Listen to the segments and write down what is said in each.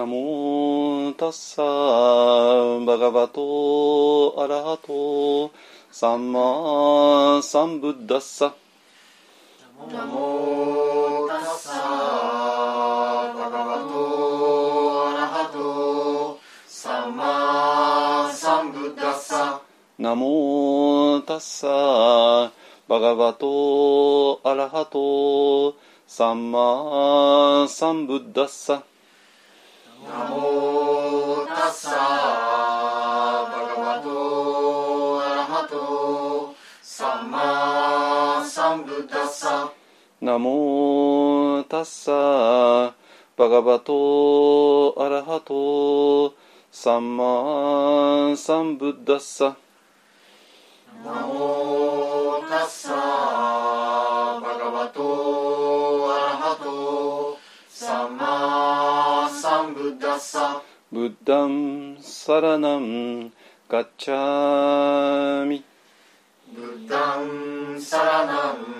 ナモタッサバガバトアラハトサンマサンブッダッサナモタッサバガバトアラハトサンマサンブッダッサナモタッサバガバトアラハトサンマサンブッダッサナモタッサバガバトアラハトサンマサンブッダッサ。ナモタッサバガバトアラハトサンマサンブッダッサ。ブッダンサラナンガッチャミ。ブッダンサラナン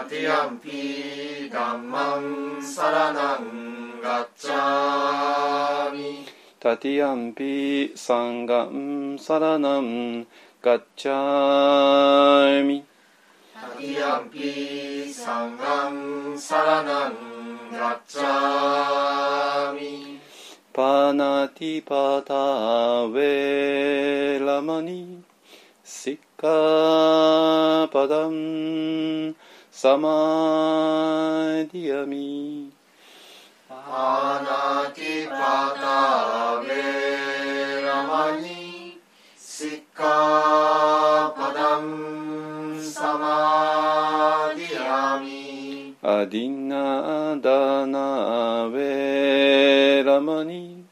アティアンピダンマンサラナンガッチャミタティアンピサンガンサラナンガッチャミタティアンピサンガンサラナンガッチャミパナティパタウェラマニ。シッカパダンサマディアミパナティパタベラマニ。シッカパダンサマディアミアディナダナウェラマニ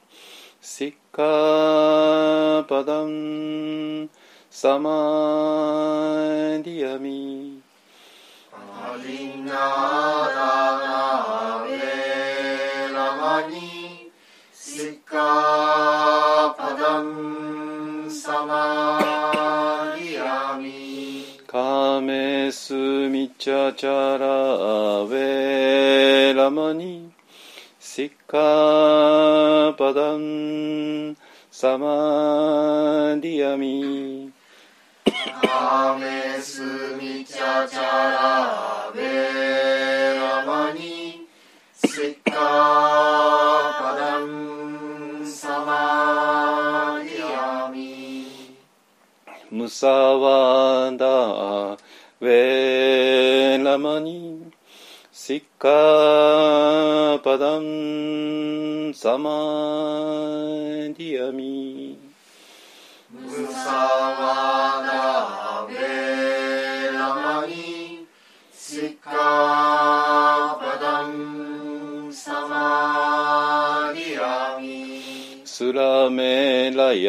シッカパダンサマデサマディアミカメスミチャチャラベラマニ。シッカパダンサマディアミムサワダウェラマニ。シッカパダンサマデ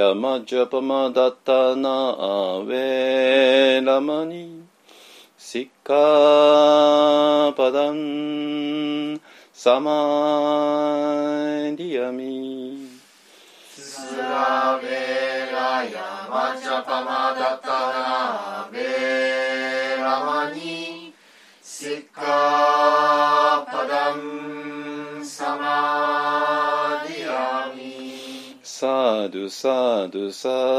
ラマジャパマダタナアウェラマニシッカパダンサマ saint, de sa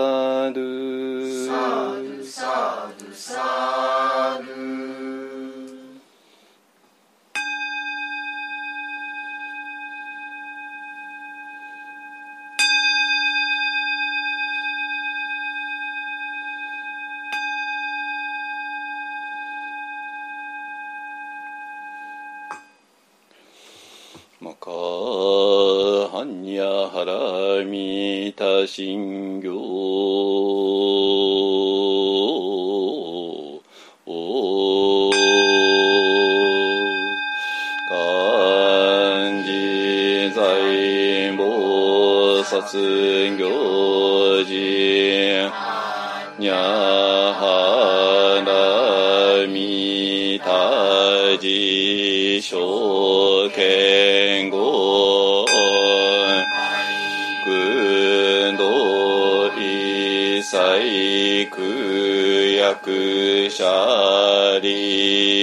信行。漢字財菩薩行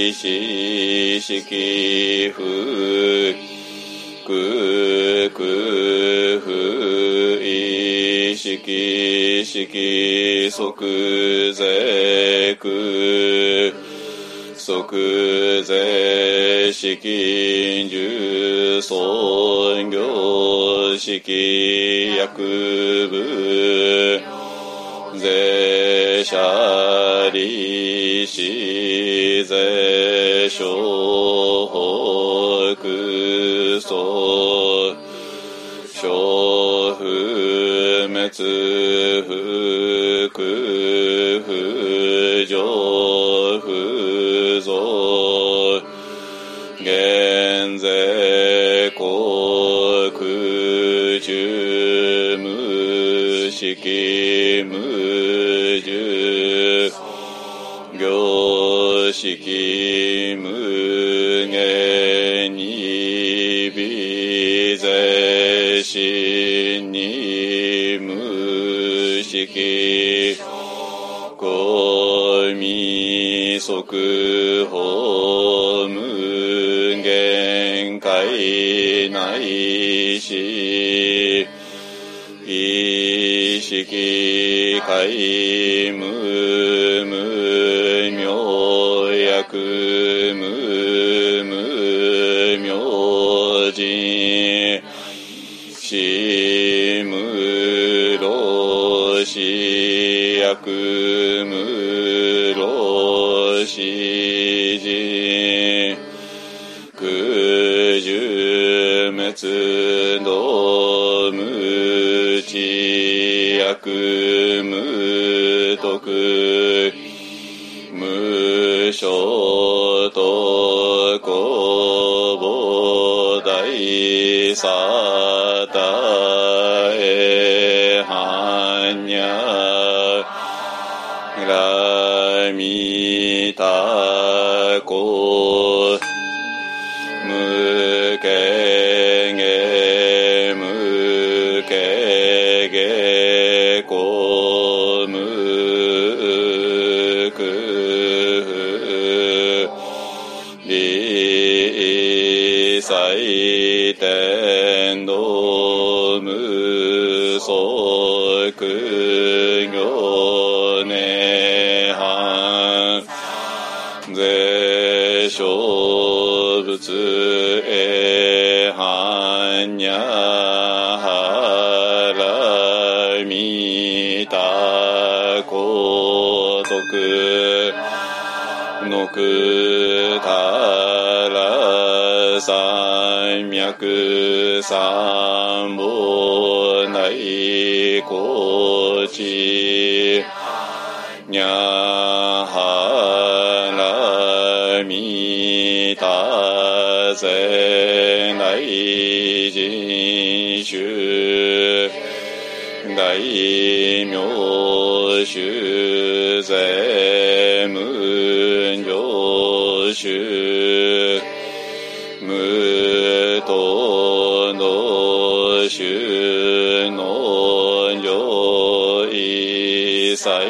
いし不きふくくふい即税式金尊行式薬部税者利子税 official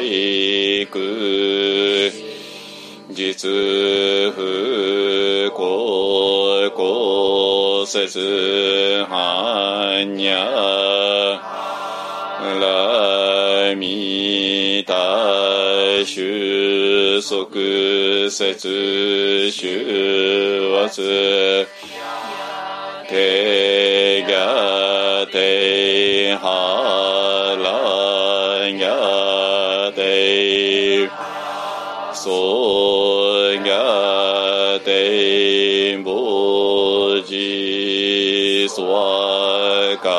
細工実不公公節般若来未大収束節収圧手が手そうが手ぼじそわか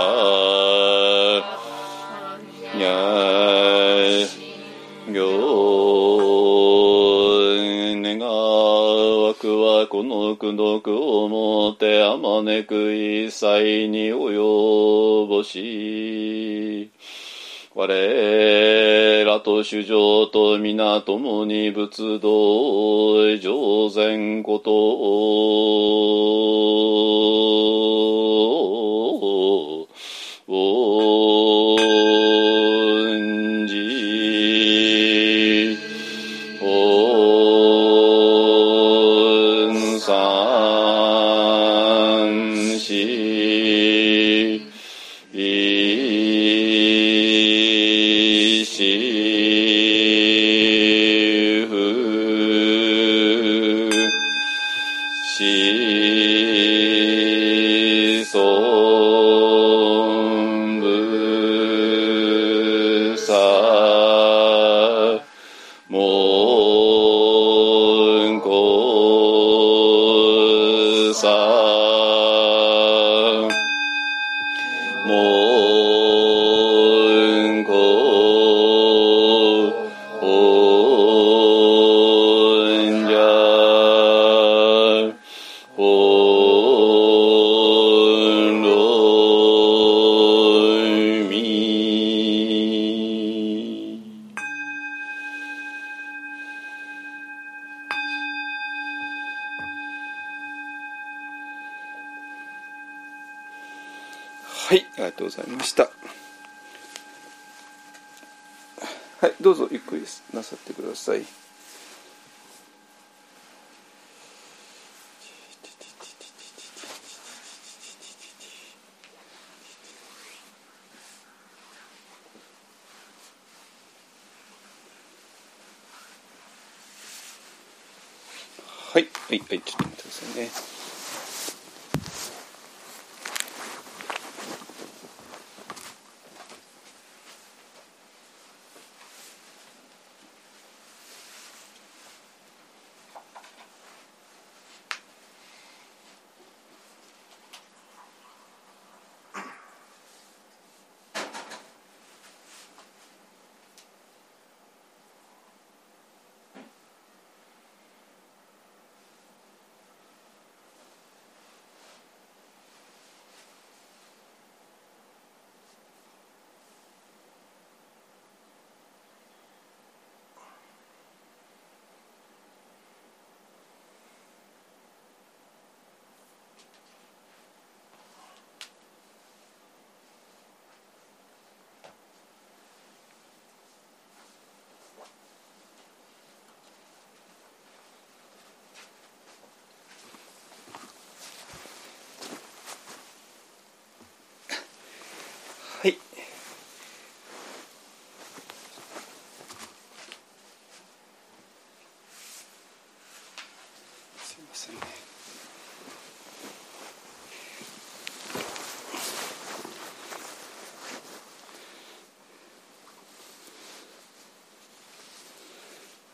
や行願わくはこの苦毒をもってあ寺と主上と皆共に仏道上善こと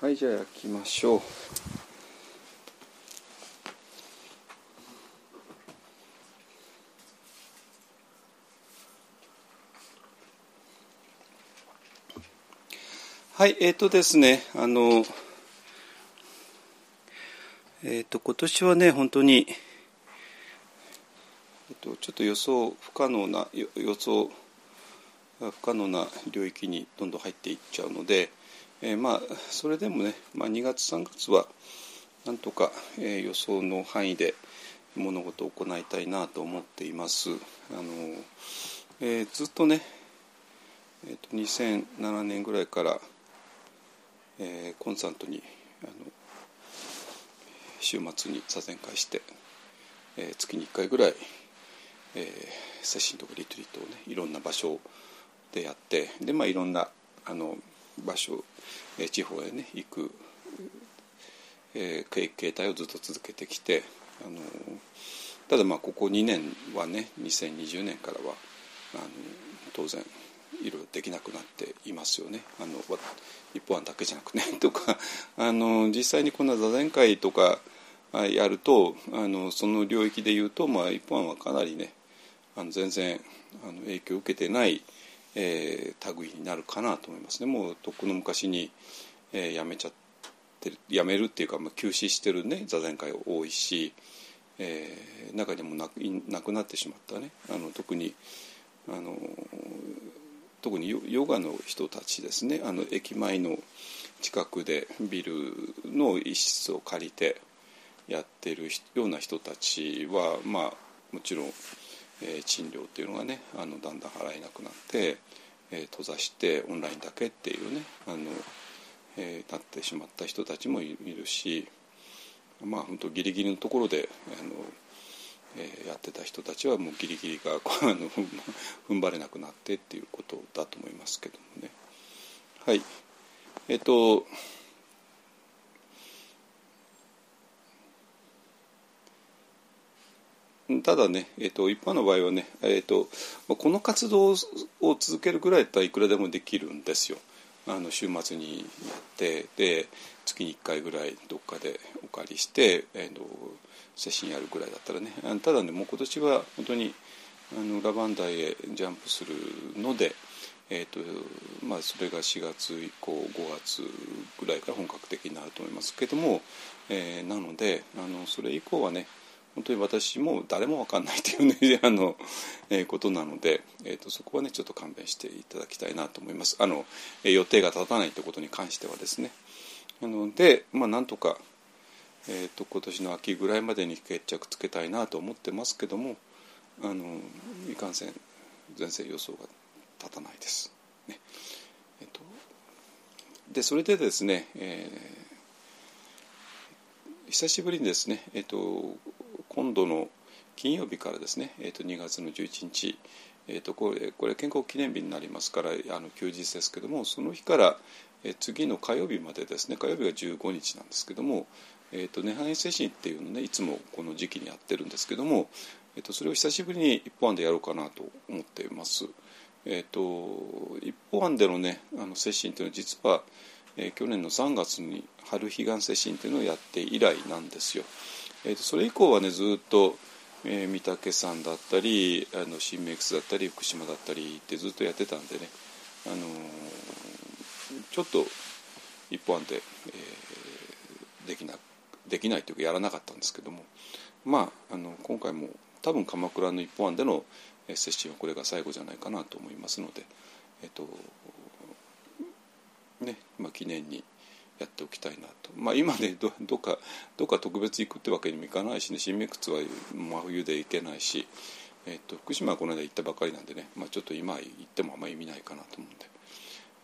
はい、じゃあ焼きましょう。はい、えっ、とですね、あの、えっ、と、今年はね、本当に、えっ、と、ちょっと予想不可能な、予想不可能な領域にどんどん入っていっちゃうので、えーまあ、それでもね、まあ、2月、3月は、なんとか、えー予想の範囲で物事を行いたいなと思っています。あのえーずっとね、えー、と2007年ぐらいからえーコンスタントにあの週末に座禅会して、えー月に1回ぐらい、えー、セッシンとかリトリートをねいろんな場所でやってでまあいろんなあの場所、え地方へね行く、えー形形態をずっと続けてきてあのただまあここ2年はね2020年からはあの当然いろいろできなくなっていますよね。あのわ日本だけじゃなくね とかあの実際にこんな座談会とかあやるとあのその領域で言うと、まあ、一般はかなりねあの全然あの影響を受けてない、えー類になるかなと思いますね。もうとっくの昔に、えーやめちゃってるやめるっていうか、まあ、休止してるね座談会多いし、えー中にもなくなくなってしまったね。あの特にあの特にヨガの人たちですね。あの駅前の近くでビルの一室を借りてやってるような人たちはまあもちろん、えー賃料っていうのがねあのだんだん払えなくなって、えー閉ざしてオンラインだけっていうねあの、えーなってしまった人たちもいるしまあ本当ギリギリのところであの、えーやってた人たちはもうギリギリがこう あの踏ん踏ん張れなくなってっていうことだと思いますけどもね。はいえっ、とただね、えっと一般の場合はね、えっとこの活動を続けるぐらいだったらいくらでもできるんですよ。あの週末にやってで月に1回ぐらいどっかでお借りして、えー、とセッションやるぐらいだったらねただねもう今年は本当にあのラバンダイへジャンプするので、えーとまあ、それが4月以降5月ぐらいから本格的になると思いますけども、えーなのであのそれ以降はね本当に私も誰も分かんないというねあの、えーことなので、えー、とそこはねちょっと勘弁していただきたいなと思います。あの、えー予定が立たないということに関してはですね。なのでまあなんとか、えー、と今年の秋ぐらいまでに決着つけたいなと思ってますけどもあのいかんせん全然予想が立たないです。ね。えっと、でそれでですね、えー久しぶりにですね、えっと、今度の金曜日からですね、えっと、2月の11日、えっと、これこれ建国記念日になりますからあの休日ですけどもその日から、え次の火曜日までですね火曜日が15日なんですけども、えっと、涅槃精神っていうのねいつもこの時期にやってるんですけども、えっと、それを久しぶりに一本案でやろうかなと思っています。えっと、一方案でのねあの接心というのは実は、えー去年の3月に春彼岸接心というのをやって以来なんですよ。えーとそれ以降はねずっと、えー御嶽山だったりあの新メクスだったり福島だったりってずっとやってたんでね、あのーちょっと一方案で、えーできなできないというかやらなかったんですけどもまああの今回も多分鎌倉の一方案での接心はこれが最後じゃないかなと思いますので、えっとねまあ、記念にやっておきたいなと、まあ、今ねど どっかどっか特別行くってわけにもいかないしね。新名窟は真冬で行けないし、えっと福島はこの間行ったばかりなんでね、まあ、ちょっと今行ってもあんまり意味ないかなと思うんで、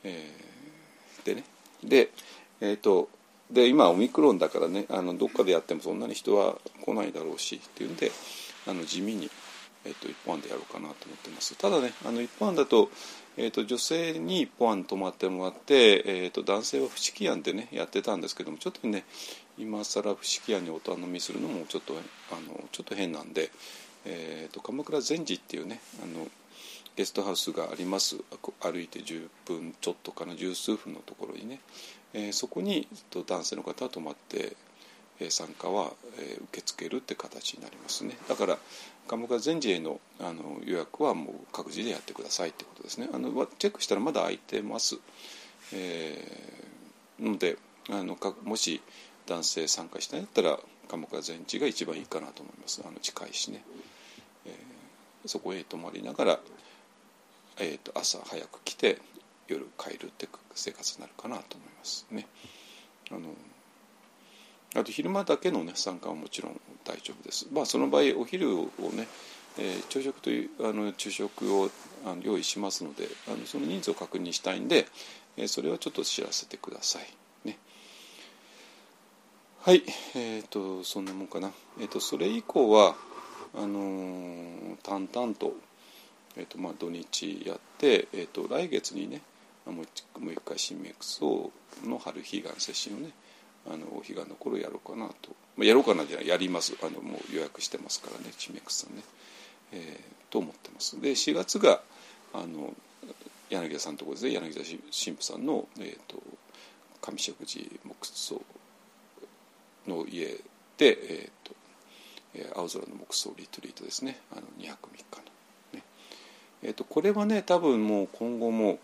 えーでね。でえっ、とで今オミクロンだからね。あのどっかでやってもそんなに人は来ないだろうし。っていうんであの地味に、えっと一本案でやろうかなと思ってます。ただねあの一本案だと,、えっと女性に一本案泊まってもらって、えっと男性は不思議案でねやってたんですけどもちょっとね今更不思議案にお頼みするのもちょっとあのちょっと変なんで、えっと鎌倉禅寺っていうねあのゲストハウスがあります。歩いて10分ちょっとかな十数分のところにね、えーそこにと男性の方は泊まって、参加は、え受け付けるって形になりますね。だから鎌倉禅寺へのあの予約はもう各自でやってくださいってことですね。あのチェックしたらまだ空いてます、えーのであのかもし男性参加したいんだったら鎌倉禅寺が一番いいかなと思います。あの近いしね、えーそこへ泊まりながらえー、と朝早く来て夜帰るって生活になるかなと思いますね。あのあと昼間だけの、ね、参加はもちろん大丈夫です。まあその場合お昼をね、えー朝食というあの昼食をあの用意しますのであのその人数を確認したいんで、えーそれはちょっと知らせてください。ねはいえっ、とそんなもんかな、えー、とそれ以降はあの淡々と,、えーとまあ、土日やって、えー、と来月にねもう一回新メックソの春彼岸接心をねあのお彼岸の頃やろうかなと、まあ、やろうかなじゃないやります。あのもう予約してますからね新メックソさんね、えーと思ってます。で4月があの柳田さんのところですね。柳田神父さんの、えー、と上石寺木葬の家で、えーとえー青空の木葬リトリートですね。あの2泊3日の、ね。えー、とこれはね多分もう今後も、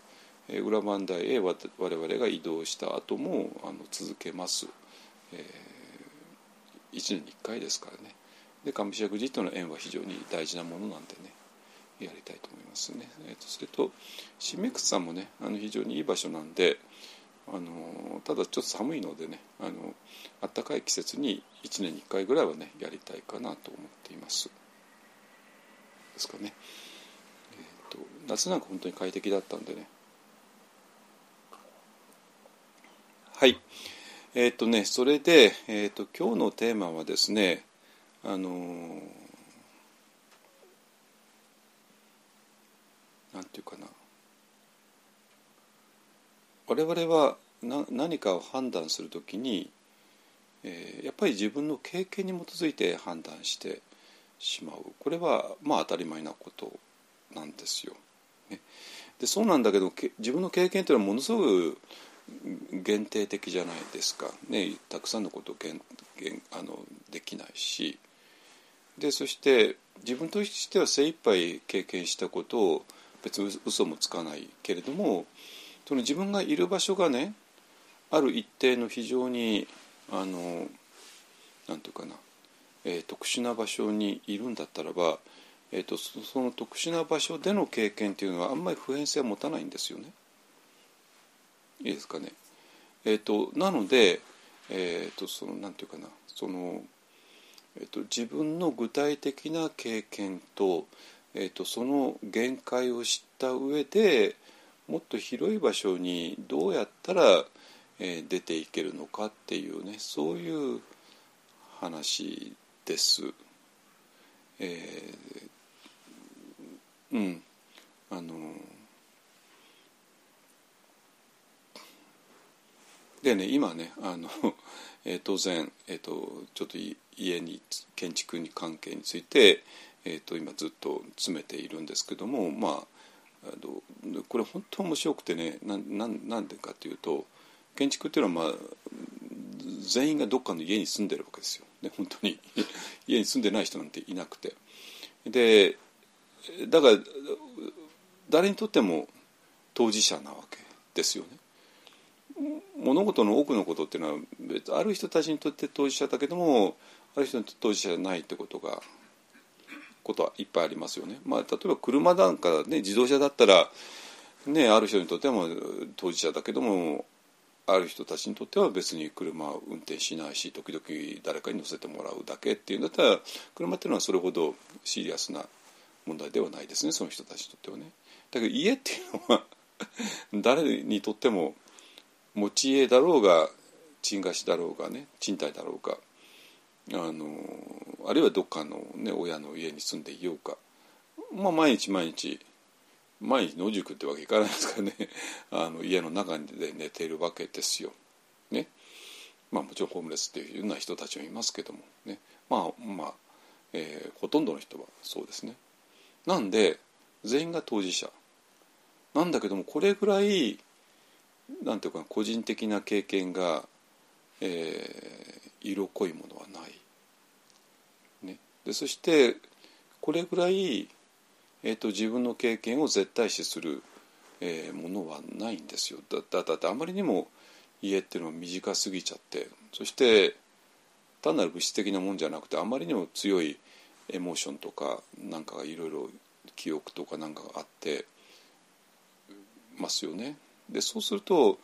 裏磐梯へ我々が移動した後もあの続けます、え1年に1回ですからね。で上石寺との縁は非常に大事なものなんでねやりたいと思いますね、えー、とそれと新メックスさんもねあの非常にいい場所なんであのただちょっと寒いのでねあの暖かい季節に1年に1回ぐらいはねやりたいかなと思っています。ですかね、えー、と夏なんか本当に快適だったんでねはい。えっ、とねそれで、えー、と今日のテーマはですねあのーなんていうかな。我々はな何かを判断するときに、えーやっぱり自分の経験に基づいて判断してしまう。これはまあ当たり前なことなんですよ。ね、でそうなんだけど自分の経験というのはものすごく限定的じゃないですか、ね、たくさんのことをあのできないしでそして自分としては精一杯経験したことを別に嘘もつかないけれどもその自分がいる場所がねある一定の非常にあのなんていうかな、えー特殊な場所にいるんだったらば、えー、とそその特殊な場所での経験っていうのはあんまり普遍性は持たないんですよね。いいですかね。えー、となので、えー、とそのなんていうかなその、えー、と自分の具体的な経験と,、えー、とその限界を知った上でもっと広い場所にどうやったら、えー出ていけるのかっていうねそういう話です。えーうんあのでね今ねあの、えー当然、えー、とちょっと家に建築に関係について、えー、と今ずっと詰めているんですけどもまああのこれ本当面白くてねなななんでかというと建築っていうのはまあ全員がどっかの家に住んでるわけですよ、ね、本当に。家に住んでない人なんていなくて。でだから誰にとっても当事者なわけですよね。物事の多くのことっていうのは別ある人たちにとって当事者だけどもある人にとって当事者じゃないってことがことはいっぱいありますよね。まあ、例えば車なんかね自動車だったら、ね、ある人にとっては当事者だけどもある人たちにとっては別に車を運転しないし時々誰かに乗せてもらうだけっていうんだったら車っていうのはそれほどシリアスな問題ではないですねその人たちにとってはね。だけど家っていうのは誰にとっても持ち家だろうが賃貸しだろうがね賃貸だろうがあのあるいはどっかの、ね、親の家に住んでいようか、まあ、毎日毎日毎日野宿ってわけいかないですからね。あの家の中で寝ているわけですよ。ね。まあ、もちろんホームレスっていうような人たちもいますけども。ね。まあまあ、えーほとんどの人はそうですね。なんで全員が当事者。なんだけどもこれぐらいなんていうか個人的な経験が、えー色濃いものはない。ね、でそしてこれぐらい、えー、と自分の経験を絶対視する、えーものはないんですよ。だだだってあまりにも家っていうのは短すぎちゃってそして単なる物質的なもんじゃなくてあまりにも強いエモーションとかなんかがいろいろ記憶とかなんかがあってますよね。でそうすると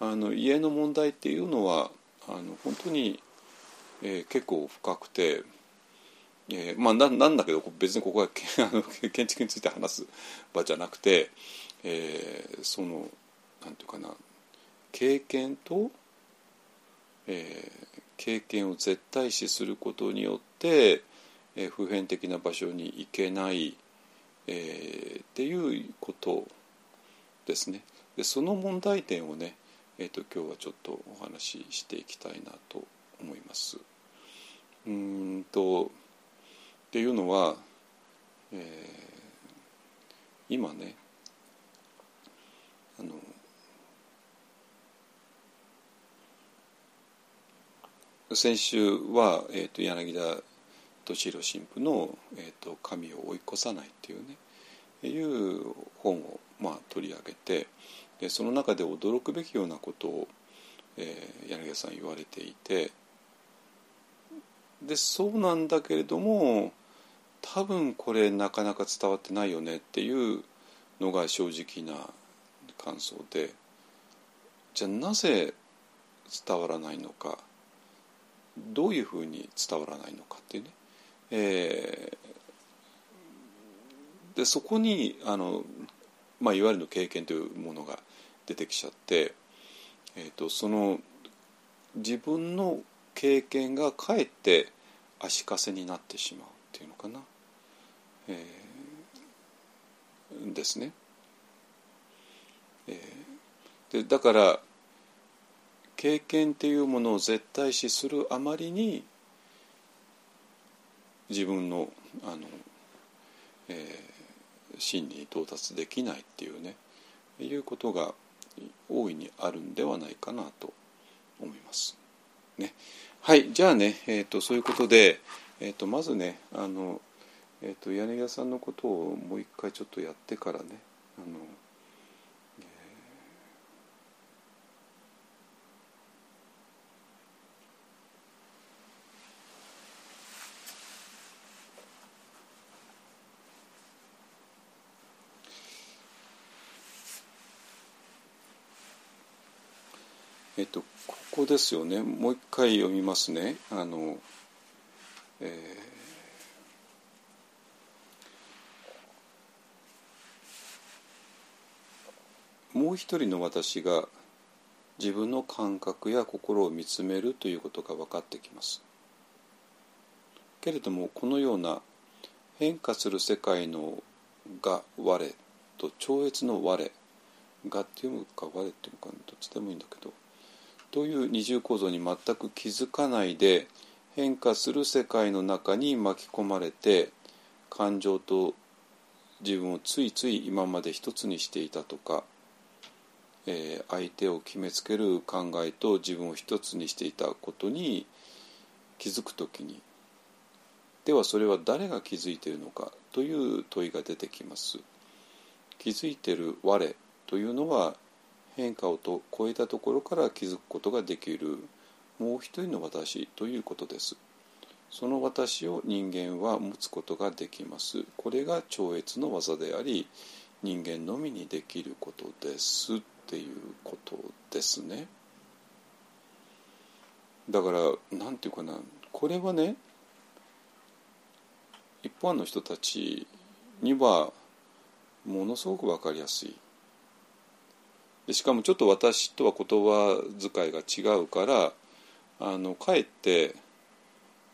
あの家の問題っていうのはあの本当に、えー結構深くて、えーまあななんだけど別にここはけ あの建築について話す場じゃなくて、えーそのなんていうかな経験と、えー経験を絶対視することによって、えー、普遍的な場所に行けない、えー、っていうことですね。でその問題点をね、えーと、今日はちょっとお話ししていきたいなと思います。うんとっていうのは、えー、今ねあの先週は、えーと、柳田敏弘神父の、えーと「神を追い越さない」っていうねいう本を、まあ、取り上げてでその中で驚くべきようなことを、えー、柳田さん言われていてでそうなんだけれども多分これなかなか伝わってないよねっていうのが正直な感想でじゃあなぜ伝わらないのかどういうふうに伝わらないのかっていうね、えー、でそこにあの、まあ、いわゆるの経験というものが出てきちゃって、えーと、その自分の経験がかえって足かせになってしまうっていうのかな、えー、ですね。えー、でだから経験っていうものを絶対視するあまりに自分のあの、えー、真理に到達できないっていうねいうことが大いにあるんではないかなと思います。ね、はいじゃあね、えーと、そういうことで、えーと、まずねあの、えーと、と柳屋さんのことをもう一回ちょっとやってからねあのえっと、ここですよねもう一回読みますね。あのえー、もう一人の私が自分の感覚や心を見つめるということが分かってきます。けれどもこのような変化する世界のが我と超越の我がっていうか我っていうかどっちでもいいんだけどという二重構造に全く気づかないで変化する世界の中に巻き込まれて感情と自分をついつい今まで一つにしていたとか、えー、相手を決めつける考えと自分を一つにしていたことに気づくときにではそれは誰が気づいているのかという問いが出てきます。気づいてる我というのは変化をと超えたところから気づくことができるもう一人の私ということです。その私を人間は持つことができます。これが超越の技であり人間のみにできることですっていうことですね。だから何て言うかなこれはね一般の人たちにはものすごく分かりやすい。でしかもちょっと私とは言葉遣いが違うからあのかえって、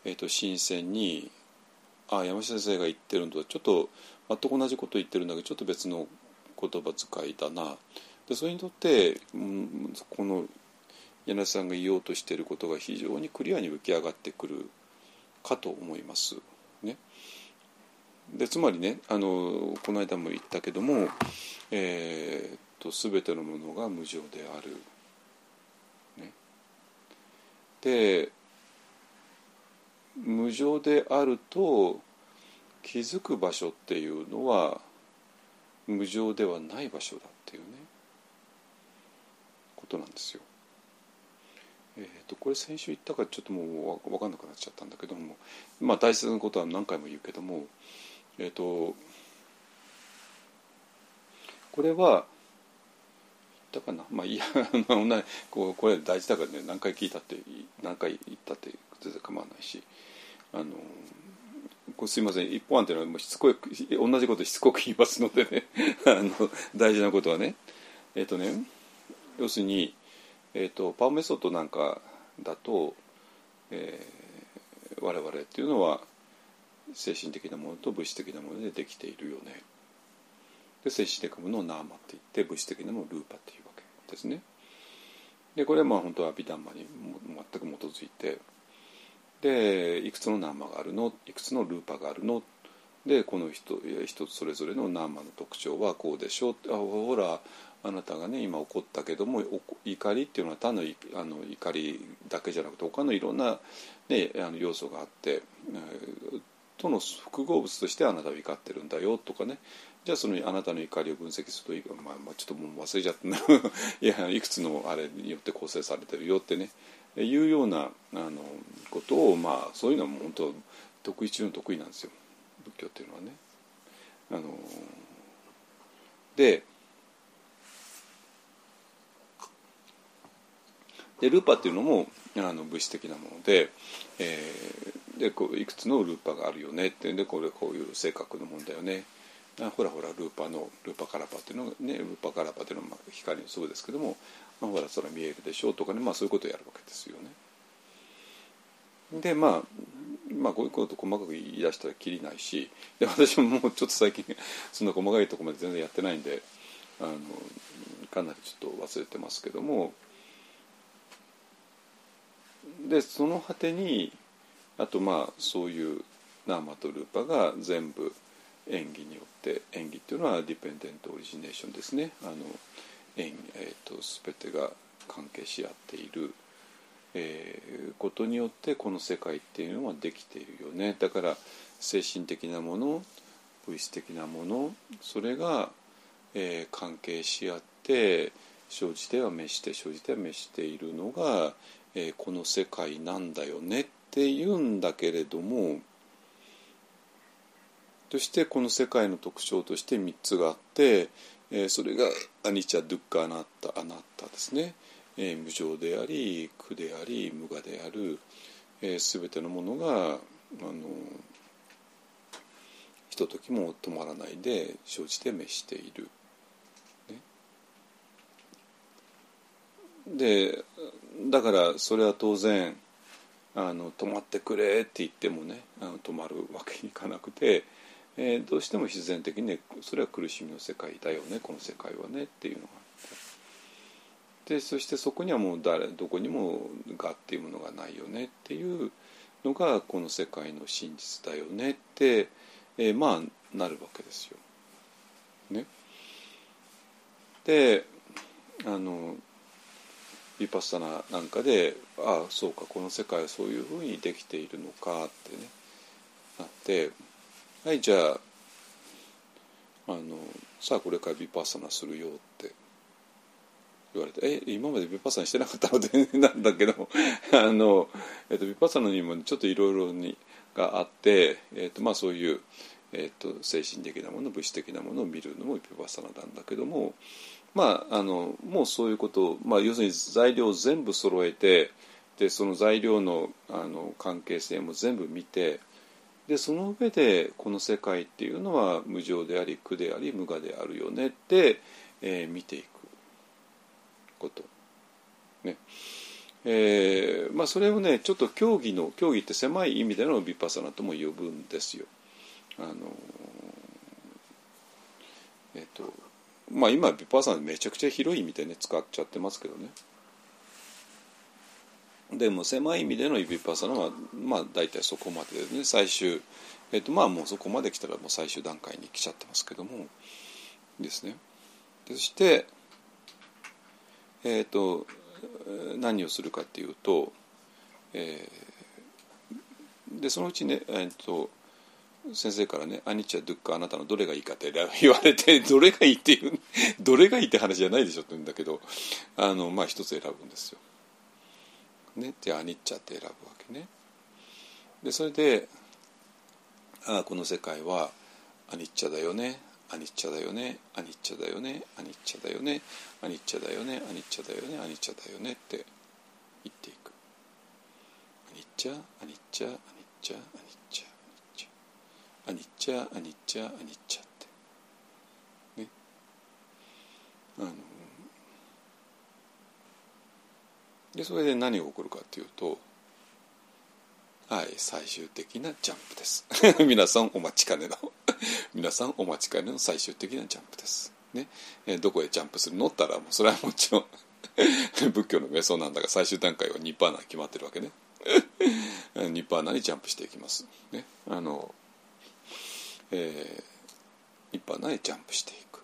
えーと、新鮮にあ山下先生が言ってるのとはちょっと全く同じこと言ってるんだけどちょっと別の言葉遣いだなでそれにとって、うん、この柳さんが言おうとしていることが非常にクリアに浮き上がってくるかと思います。ね、でつまりねあのこの間も言ったけども、えー、と全てのものが無常である。ね、で無常であると気づく場所っていうのは無常ではない場所だっていうねことなんですよ。えーと、これ先週言ったかちょっともう分かんなくなっちゃったんだけどもまあ大切なことは何回も言うけどもえっ、ー、とこれはったかな。まあいや こうこれ大事だからね何回聞いたって何回言ったって全然構わないし。あのこすいません一本案っていうのはもうしつこい同じことしつこく言いますのでね。あの大事なことはね。えっ、ー、とね要するに、えーと、パワーメソッドなんかだとえー我々っていうのは精神的なものと物質的なものでできているよね。で精神的なものをナーマって言って物質的なものをルーパっていう。ですね。でこれはまあ本当はアビダンマに全く基づいて。でいくつのナーマがあるのいくつのルーパがあるの。でこの人一つそれぞれのナーマの特徴はこうでしょう。あほらあなたがね今怒ったけども怒りっていうのは単のあの怒りだけじゃなくて他のいろんな、ね、あの要素があって、えーとの複合物としてあなたは怒ってるんだよとかね。じゃあそのあなたの怒りを分析すると、まあ、まあちょっともう忘れちゃった。な いやいくつのあれによって構成されてるよってね。いうようなあのことをまあそういうのはも本当得意中の得意なんですよ。仏教っていうのはね。あのででルーパーっていうのもあの物質的なもので,、えーでこういくつのルーパーがあるよねって。でこれこういう性格のもんだよね。ほらほらルーパのルーパカラパっていうのがねルーパカラパっていうのはまあ光の粒ですけども、まあ、ほらそれ見えるでしょうとかね、まあ、そういうことをやるわけですよね。でまあまあこういうこと細かく言い出したらきりないしで私ももうちょっと最近そんな細かいとこまで全然やってないんであのかなりちょっと忘れてますけどもでその果てにあとまあそういうナーマとルーパが全部演技によって演技っていうのはディペンデントオリジネーションですね。あの演、えー、と全てが関係し合っている、えーことによってこの世界っていうのはできているよね。だから精神的なもの物質的なものそれが、えー関係し合って生じては滅して生じては滅しているのが、えーこの世界なんだよねっていうんだけれどもそしてこの世界の特徴として3つがあって、えそれがアニチャ・ドゥッカ・アナッタ・アナッタですね、え無常であり苦であり無我である、えー、全てのものがあのひとときも止まらないで生じて滅している。でだからそれは当然あの止まってくれって言ってもねあの止まるわけにいかなくて、えーどうしても必然的にねそれは苦しみの世界だよねこの世界はねっていうのがあって。でそしてそこにはもう誰どこにも我っていうものがないよねっていうのがこの世界の真実だよねって、えーまあなるわけですよ。ね、であのヴィパッサナなんかでああそうかこの世界はそういうふうにできているのかってねなって。はいじゃああのさあこれからヴィパッサナするよって言われて「え今までヴィパッサナしてなかったの?」ってなんだけどあの、えっと、ヴィパッサナにもちょっといろいろがあって、えっとまあ、そういう、えっと、精神的なもの物質的なものを見るのもヴィパッサナなんだけどもまああのもうそういうことを、まあ、要するに材料を全部揃えてでその材料のあの関係性も全部見てでその上でこの世界っていうのは無常であり苦であり無我であるよねって、えー見ていくこと。ねえーまあ、それをねちょっと競技の競技って狭い意味でのヴィパサナとも呼ぶんですよ。あのえっ、とまあ今ヴィパサナめちゃくちゃ広い意味でね使っちゃってますけどね。でも狭い意味でのイヴィパッサナはまあ大体そこまででね最終えっ、とまあもうそこまで来たらもう最終段階に来ちゃってますけどもですね。そしてえっ、と何をするかっていうと、えーでそのうちね、えー、と先生からね「アニッチャ・ドゥッカあなたのどれがいいか」って言われて どれがいいっていうどれがいいって話じゃないでしょって言うんだけどあのまあ一つ選ぶんですよ。ね、でアニッチャって選ぶわけね。でそれでああこの世界はアニッチャだよねアニッチャだよねアニッチャだよねアニッチャだよねアニッチャだよねアニッチャだよねアニッチャだよねって言っていく。アニッチャアニッチャアニッチャアニッチャアニッチャアニッチャアニッチャアニッチャって。ね。あのでそれで何が起こるかっていうとはい最終的なジャンプです。皆さんお待ちかねの皆さんお待ちかねの最終的なジャンプです。ね。えどこへジャンプするの？ったらもうそれはもちろん 仏教の瞑想なんだが最終段階はニッパーナ決まってるわけね。ニッパーナにジャンプしていきます。ね。あのえーニッパーナへジャンプしていく。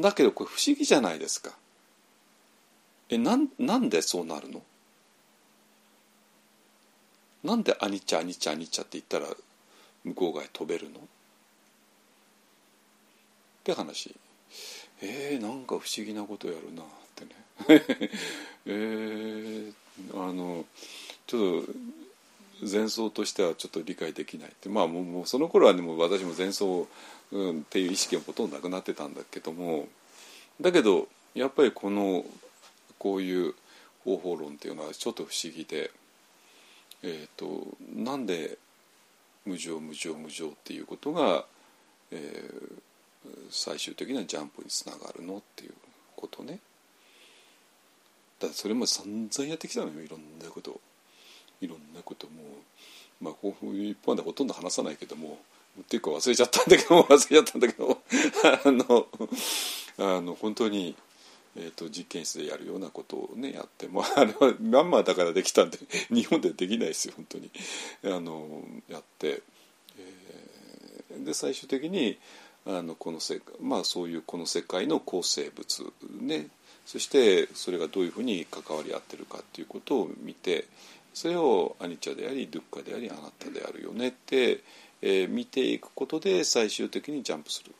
だけどこれ不思議じゃないですか。えなんなんでそうなるの？なんでアニチャアニチャアニチャって言ったら向こう側へ飛べるの？って話。えー、なんか不思議なことやるなってね。えー、あのちょっと前奏としてはちょっと理解できない。ってまあもうもうその頃はねも私も前奏、うん、っていう意識はほとんどなくなってたんだけども。だけどやっぱりこのこういう方法論っていうのはちょっと不思議で、えーと、なんで無常無常無常っていうことが、えー、最終的なジャンプにつながるのっていうことね。だそれも散々やってきたのよいろんなこといろんなこともまあこういう一般でほとんど話さないけどもっていうか忘れちゃったんだけど忘れちゃったんだけどあのあの本当に、えーと、実験室でやるようなことをねやっても あれはミャンマーだからできたんで 日本でできないですよ本当に。あのやって、えー、で最終的にあのこの世まあそういうこの世界の構成物ねそしてそれがどういうふうに関わり合ってるかっていうことを見てそれをアニチャでありドゥッカでありあなたであるよねって、えー、見ていくことで最終的にジャンプする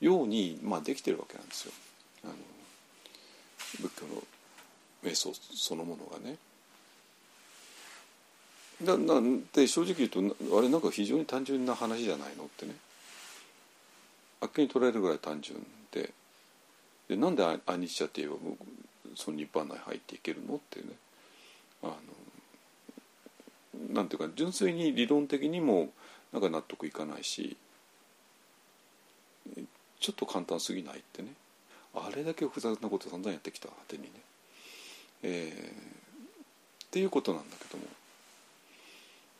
ように、まあ、できてるわけなんですよ。あの仏教の瞑想そのものがね。だなんて正直言うとあれなんか非常に単純な話じゃないのってね。あっけに取られるぐらい単純で。でなんでアニチャって言えばその日本内入っていけるのってね。あのなんていうか純粋に理論的にもなんか納得いかないしちょっと簡単すぎないってね。あれだけ複雑なこと散々やってきた果てにね、えー、っていうことなんだけども。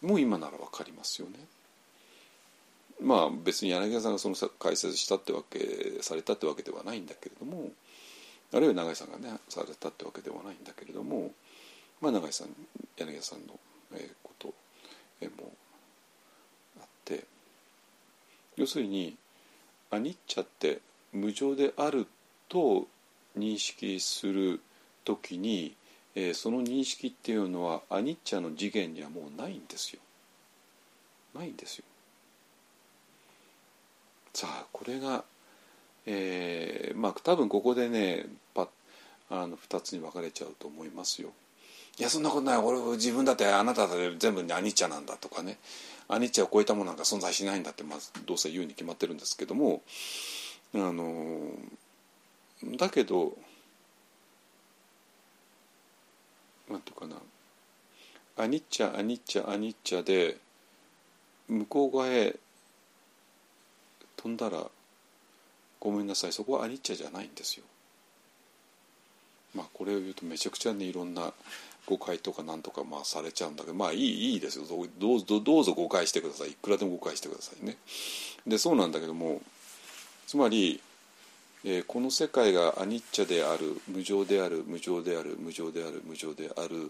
もう今なら分かりますよね。まあ別に柳田さんがその解説したってわけされたってわけではないんだけれども。あるいは永井さんがねされたってわけではないんだけれども。まあ永井さん柳田さんのこともあって。要するにアニッチャって無常であると認識する時に、えー、その認識っていうのはアニッチャの次元にはもうないんですよ。ないんですよ。さあこれが、えー、まあ多分ここでねパあの2つに分かれちゃうと思いますよ。いやそんなことない俺自分だってあなただって全部アニッチャなんだとかねアニッチャを超えたものなんか存在しないんだってまずどうせ言うに決まってるんですけどもあのだけどなんていうかなアニッチャアニッチャアニッチャで向こう側へ飛んだらごめんなさいそこはアニッチャじゃないんですよ。まあこれを言うとめちゃくちゃねいろんな誤解とかなんとかまあされちゃうんだけどまあいいいいですよどうぞどうぞ誤解してくださいいくらでも誤解してくださいね。でそうなんだけどもつまり、えー、この世界がアニッチャである無常である無常である無常である無常であるっ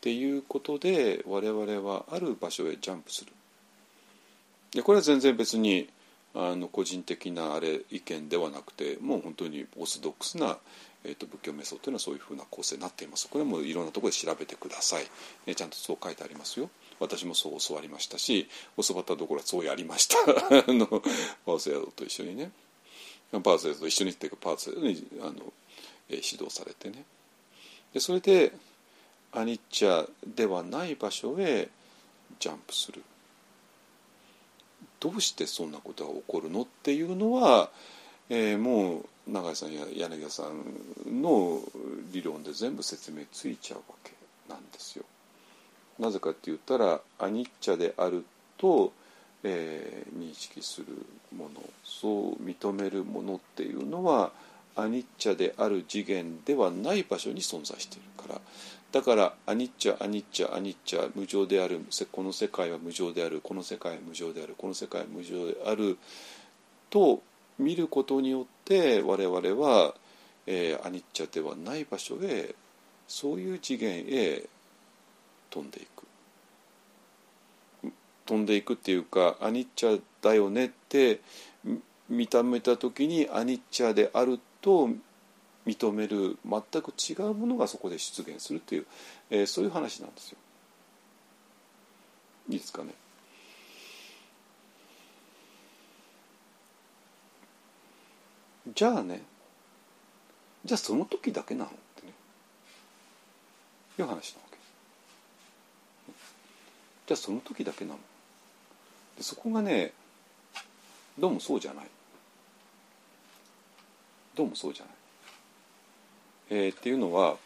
ていうことで我々はある場所へジャンプする。でこれは全然別にあの個人的なあれ意見ではなくてもう本当にオーソドックスなえーと、仏教瞑想というのはそういうふうな構成になっています。これもいろんなところで調べてください、えー、ちゃんとそう書いてありますよ。私もそう教わりましたし教わったところはそうやりました。あのパーセードと一緒にね。パーセと一緒にっていうかパーセードにあの、えー、指導されてね。でそれでアニッチャではない場所へジャンプする。どうしてそんなことが起こるのっていうのは、えー、もう永井さんや柳田さんの理論で全部説明ついちゃうわけなんですよ。なぜかって言ったらアニッチャであると、えー、認識するものそう認めるものっていうのはアニッチャである次元ではない場所に存在しているから。だからアニッチャアニッチャアニッチャ無常であるこの世界は無常であるこの世界は無常であるこの世界は無常であると見ることによって我々は、えー、アニッチャではない場所へそういう次元へ飛んでいく。飛んでいくっていうかアニッチャだよねって見た目た時にアニッチャであると認める全く違うものがそこで出現するっていう、えー、そういう話なんですよ。いいですかね。じゃあねじゃあその時だけなのってねいう話なわけじゃあその時だけなのそこがねどうもそうじゃないどうもそうじゃない、えー、っていうのは、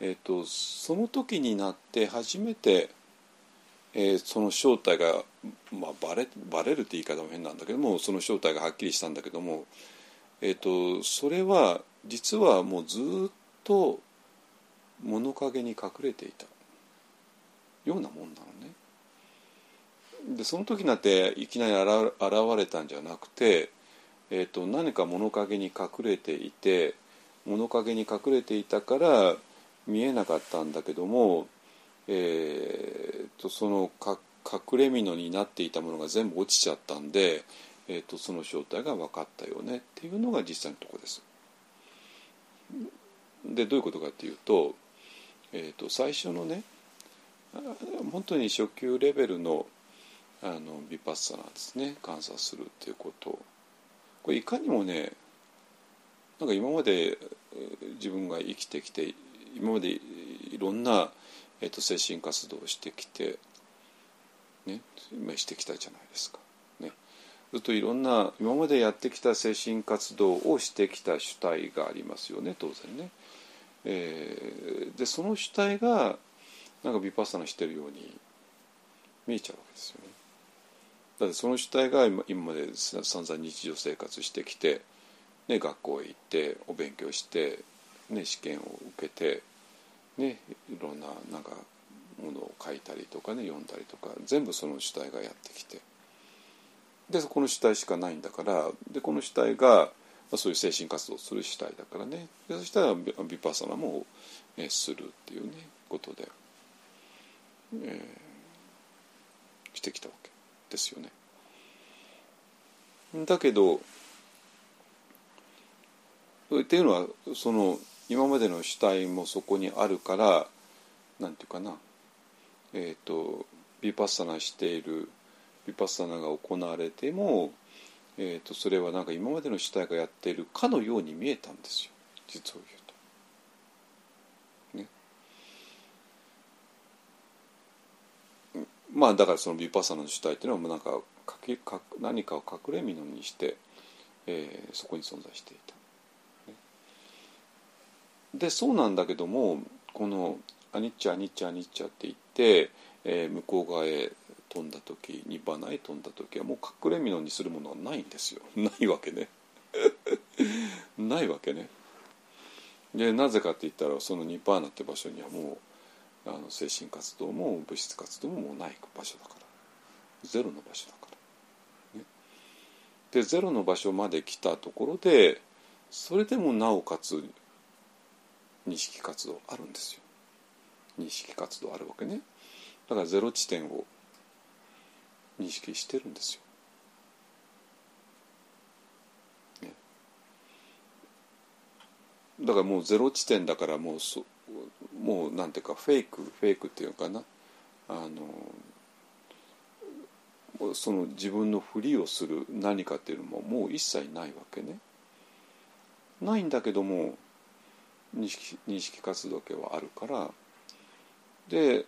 えーと、その時になって初めて、えー、その正体が、まあ、バレバレるって言い方も変なんだけどもその正体がはっきりしたんだけどもえーと、それは実はもうずっと物陰に隠れていたようなもんなのね。でその時になっていきなり現れたんじゃなくて、えーと、何か物陰に隠れていて物陰に隠れていたから見えなかったんだけども、えーと、その隠れ蓑になっていたものが全部落ちちゃったんでえーと、その正体が分かったよねっていうのが実際のとこです。でどういうことかっていうと,、えーと、最初のね本当に初級レベルのあのビパッサナですね観察するっていうことこれいかにもねなんか今まで自分が生きてきて今までいろんな、えーと、精神活動をしてきてねしてきたじゃないですか。ねずっといろんな今までやってきた精神活動をしてきた主体がありますよね当然ね。えー、でその主体がなんかビパッサナしてるように見えちゃうわけですよね。だってその主体が今まで散々日常生活してきて、ね、学校へ行ってお勉強して、ね、試験を受けて、ね、いろんななんかものを書いたりとかね読んだりとか全部その主体がやってきて。でこの主体しかないんだからでこの主体が、まあ、そういう精神活動をする主体だからね。でそしたらビパサナも、え、するっていうねことで、えー、してきたわけ。ですよね。だけどっていうのはその今までの主体もそこにあるからなんていうかな。えっ、ー、とビパッサナしているヴィパッサナが行われても、えーと、それはなんか今までの主体がやっているかのように見えたんですよ。実を言うと。ね、まあだからそのヴィパッサナの主体っていうのはなんかかけか何かを隠れ蓑にして、えー、そこに存在していた。でそうなんだけどもこの「アニッチャアニッチャアニッチャ」って言って、えー、向こう側へ飛んだ時ニバナへ飛んだ時はもう隠れ蓑にするものはないんですよ。ないわけね。ないわけね。でなぜかって言ったらそのニパーナって場所にはもうあの精神活動も物質活動ももうない場所だから。ゼロの場所だから、ね、でゼロの場所まで来たところでそれでもなおかつ認識活動あるんですよ。認識活動あるわけね。だからゼロ地点を認識してるんですよ。だからもうゼロ地点だからもうそもうなんていうかフェイクフェイクっていうのかな？あのその自分のふりをする何かっていうのももう一切ないわけね。ないんだけども認識認識活動系はあるから。で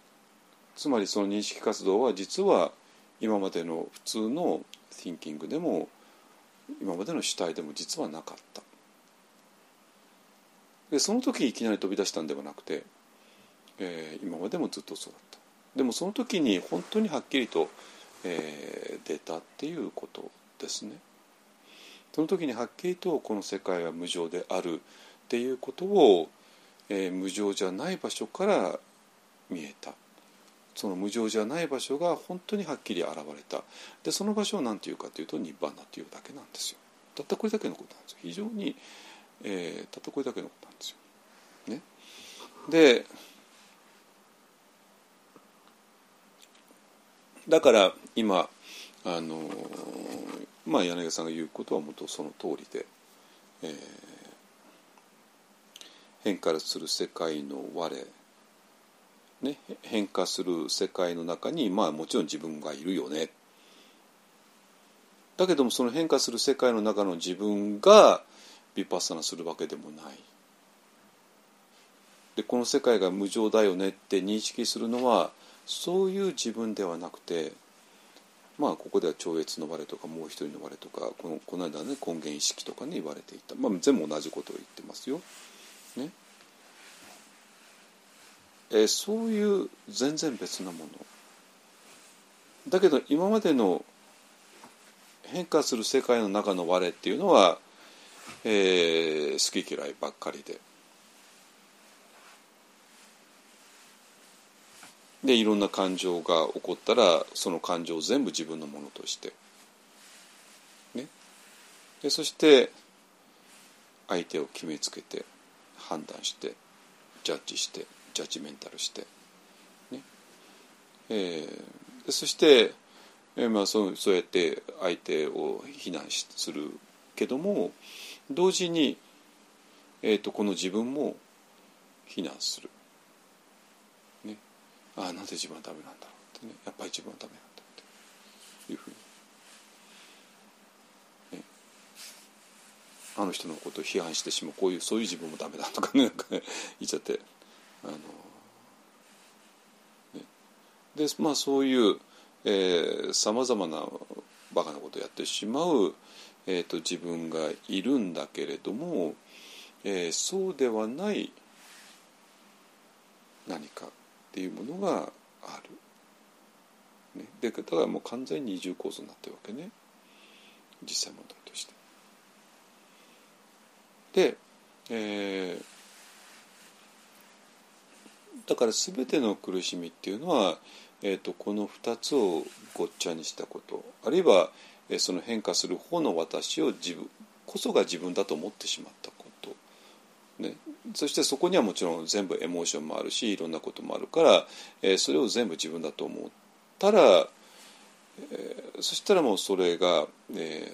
つまりその認識活動は実は今までの普通の thinking でも今までの主体でも実はなかった。でその時いきなり飛び出したんではなくて、えー、今までもずっとそうだった。でもその時に本当にはっきりと、えー、出たっていうことですね。その時にはっきりとこの世界は無常であるっていうことを、えー無常じゃない場所から見えた。その無常じゃない場所が本当にはっきり現れた。でその場所を何て言うかというとニッバーナというだけなんですよ。たったこれだけのことなんですよ。非常に、えーたったこれだけのことなんですよ。ね、でだから今あのまあ柳さんが言うことはもっとその通りで、えー変化する世界の我ね、変化する世界の中にまあもちろん自分がいるよねだけどもその変化する世界の中の自分がビパッサナするわけでもない。でこの世界が無常だよねって認識するのはそういう自分ではなくてまあここでは超越の我とかもう一人の我とかこのこの間ね根源意識とかね言われていた、まあ、全部同じことを言ってますよ。ね。えそういう全然別なもの。だけど今までの変化する世界の中の我っていうのは、えー好き嫌いばっかりで。でいろんな感情が起こったらその感情を全部自分のものとして、ね、でそして相手を決めつけて判断してジャッジしてジャッジメンタルして、ね。えーでそして、えーまあ、そうそうやって相手を非難するけども同時に、えー、とこの自分も非難する。ね、ああなんで自分はダメなんだろうってね。やっぱり自分はダメなんだっていうふうに、ね、あの人のことを批判してしまう。こういうそういう自分もダメだとかね。なんかね言っちゃって。あの、ね、でまあそういうさまざまなバカなことをやってしまう、えー、と自分がいるんだけれども、えーそうではない何かっていうものがある。ね、でだからもう完全に二重構造になってるわけね実際問題として。で、えーだから全ての苦しみっていうのは、えー、とこの2つをごっちゃにしたことあるいは、その変化する方の私を自分こそが自分だと思ってしまったこと、ね、そしてそこにはもちろん全部エモーションもあるしいろんなこともあるから、それを全部自分だと思ったら、そしたらもうそれが、え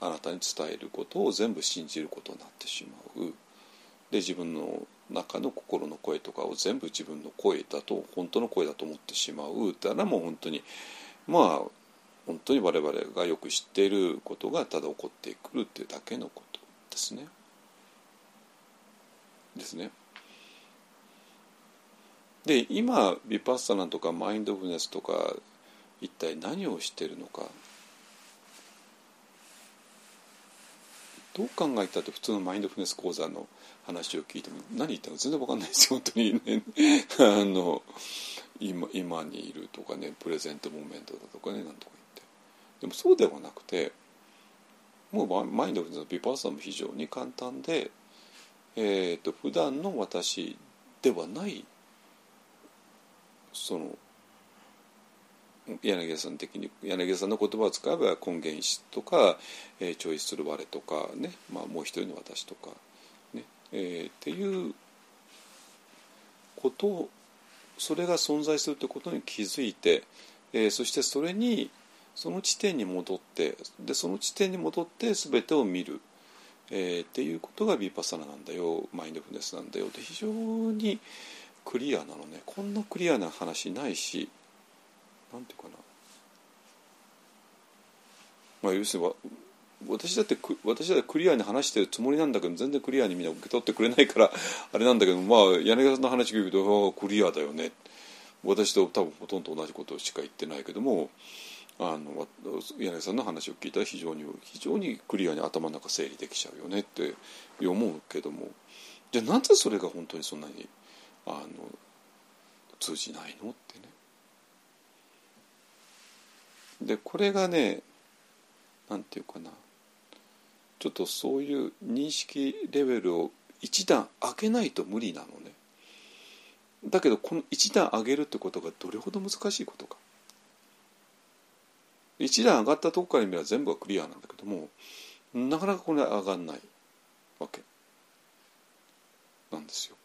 あなたに伝えることを全部信じることになってしまう。で自分の中の心の声とかを全部自分の声だと本当の声だと思ってしまうってのはもう本当にまあ本当に我々がよく知っていることがただ起こってくるっていうだけのことですね。ですね。で今ビパッサナとかマインドフルネスとか一体何をしているのかどう考えたって普通のマインドフルネス講座の話を聞いても何言ったのか全然わかんないですよ本当にね あの今今にいるとかねプレゼントモーメントだとかねなんとか言ってでもそうではなくてもうマインドフルネスのビパッサナも非常に簡単でえー、と普段の私ではないその柳家さん的に柳家さんの言葉を使えば根源意識とか、えー、チョイスする我とかね、まあ、もう一人の私とか、ねえーっていうことをそれが存在するということに気づいて、えーそしてそれにその地点に戻ってでその地点に戻って全てを見る、えーっていうことがビーパッサナなんだよ。マインドフルネスなんだよ。って非常にクリアなのね。こんなクリアな話ないし。なんていうかな。まあ要するに私だって私だってクリアに話してるつもりなんだけど全然クリアにみんな受け取ってくれないからあれなんだけどまあ柳川さんの話聞くとクリアだよね。私と多分ほとんど同じことしか言ってないけどもあの柳さんの話を聞いたら非常に非常にクリアに頭の中整理できちゃうよねって思うけどもじゃあなぜそれが本当にそんなにあの通じないのってね。でこれがねなんていうかなちょっとそういう認識レベルを一段上げないと無理なのね。だけどこの一段上げるってことがどれほど難しいことか一段上がったとこから見れば全部がクリアなんだけどもなかなかこれ上がんないわけなんですよ。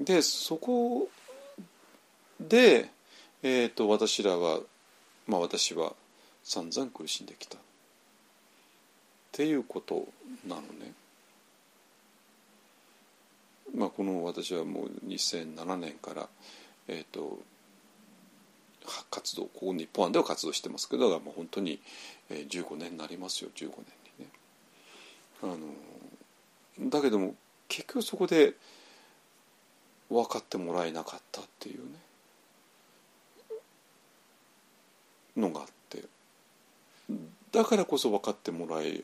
でそこで、えーと、私らはまあ私は散々苦しんできたっていうことなのね。まあ、この私はもう2007年から、えーと、活動ここ日本では活動してますけどもう本当に15年になりますよ15年にね。あのだけども結局そこで分かってもらえなかったっていうねのがあってだからこそ分かってもらえ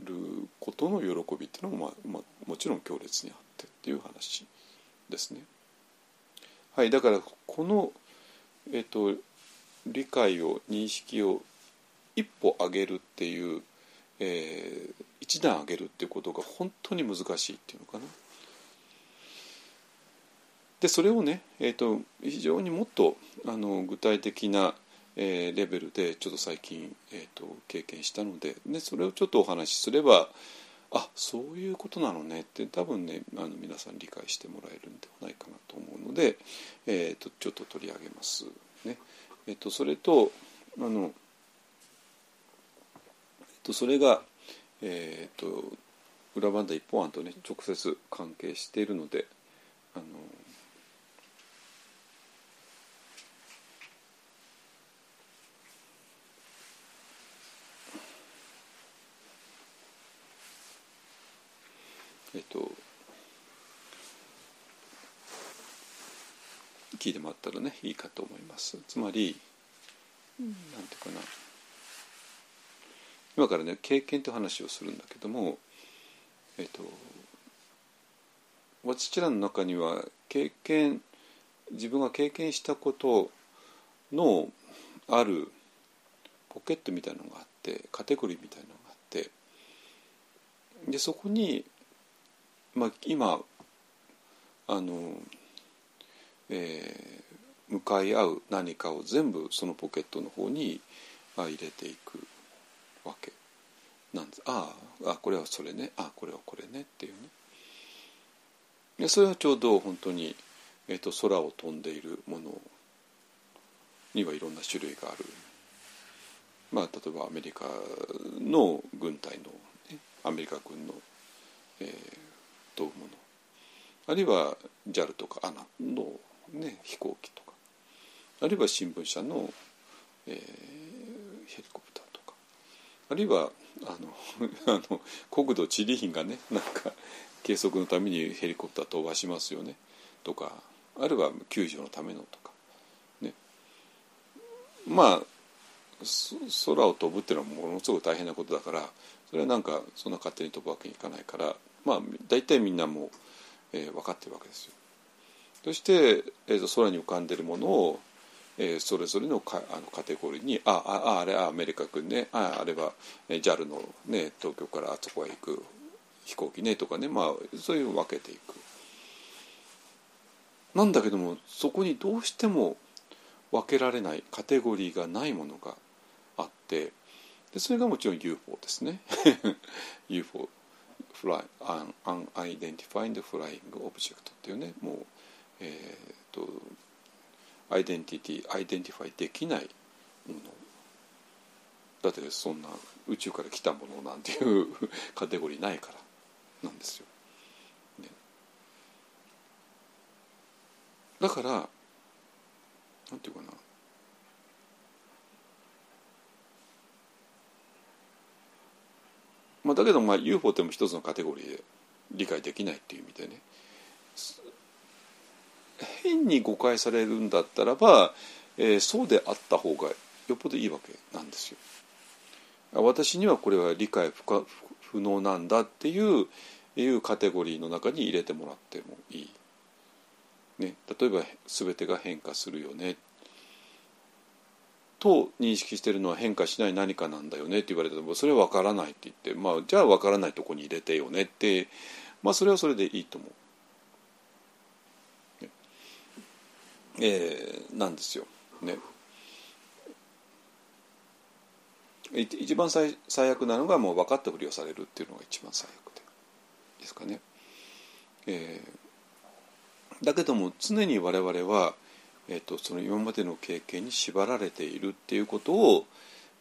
ることの喜びっていうのも、まあまあ、もちろん強烈にあってっていう話ですね。はいだからこの、えっと、理解を認識を一歩上げるっていう、えー、一段上げるっていうことが本当に難しいっていうのかな。でそれをね、えーと、非常にもっとあの具体的な、えー、レベルでちょっと最近、えーと、経験したのででそれをちょっとお話しすればあそういうことなのねって多分ねあの皆さん理解してもらえるんではないかなと思うので、えーと、ちょっと取り上げますね。えー、とそれとあの、えー、とそれが、えー、と裏バンダ一本案とね直接関係しているのであのえっと聞いてもらったらねいいかと思います。つまり、うん、なんていうかな。今からね経験という話をするんだけどもえっと私らの中には経験自分が経験したことのあるポケットみたいなのがあってカテゴリーみたいなのがあってでそこにまあ、今あの、えー、向かい合う何かを全部そのポケットの方に入れていくわけ。なんです。ああこれはそれね。あこれはこれね。っていうね。でそれはちょうど本当に、えーと、空を飛んでいるものにはいろんな種類がある。まあ例えばアメリカの軍隊の、ね、アメリカ軍の、えー、問うもの。あるいは JAL とか ANA の、ね、飛行機とか。あるいは新聞社の、えー、ヘリコプターとか。あるいはあの あの国土地理院がねなんか計測のためにヘリコプター飛ばしますよね。とか。あるいは救助のためのとか。ね。まあ空を飛ぶっていうのはものすごく大変なことだからそれはなんかそんな勝手に飛ぶわけにいかないからまあ大体みんなも、えー、分かってるわけですよ。そして、えーと、空に浮かんでるものを、えー、それぞれのかあのカテゴリーにあああれはアメリカ軍ねああれは JAL の、ね、東京からあそこへ行く飛行機ねとかね、まあ、そういう分けていく。なんだけどもそこにどうしても分けられないカテゴリーがないものがあってでそれがもちろん UFO ですね UFO fly, unidentified flying object っていうねもうえっ、と identity identify できないもの。だってそんな宇宙から来たものなんていうカテゴリーないからなんですよ。ね、だからなんていうかな。まあ、だけどまあ UFO っても一つのカテゴリーで理解できないっていう意味でね変に誤解されるんだったらば、えー、そうであった方がよっぽどいいわけなんですよ。私にはこれは理解不可不能なんだっていういうカテゴリーの中に入れてもらってもいい。ね、例えば全てが変化するよねと認識してるのは変化しない何かなんだよねって言われてもそれは分からないって言って、まあ、じゃあ分からないとこに入れてよねって、まあ、それはそれでいいと思う。えーなんですよ。ね。一番最最悪なのがもう分かったふりをされるっていうのが一番最悪でですかね。えーだけども常に我々は、えー、とその今までの経験に縛られているっていうことを、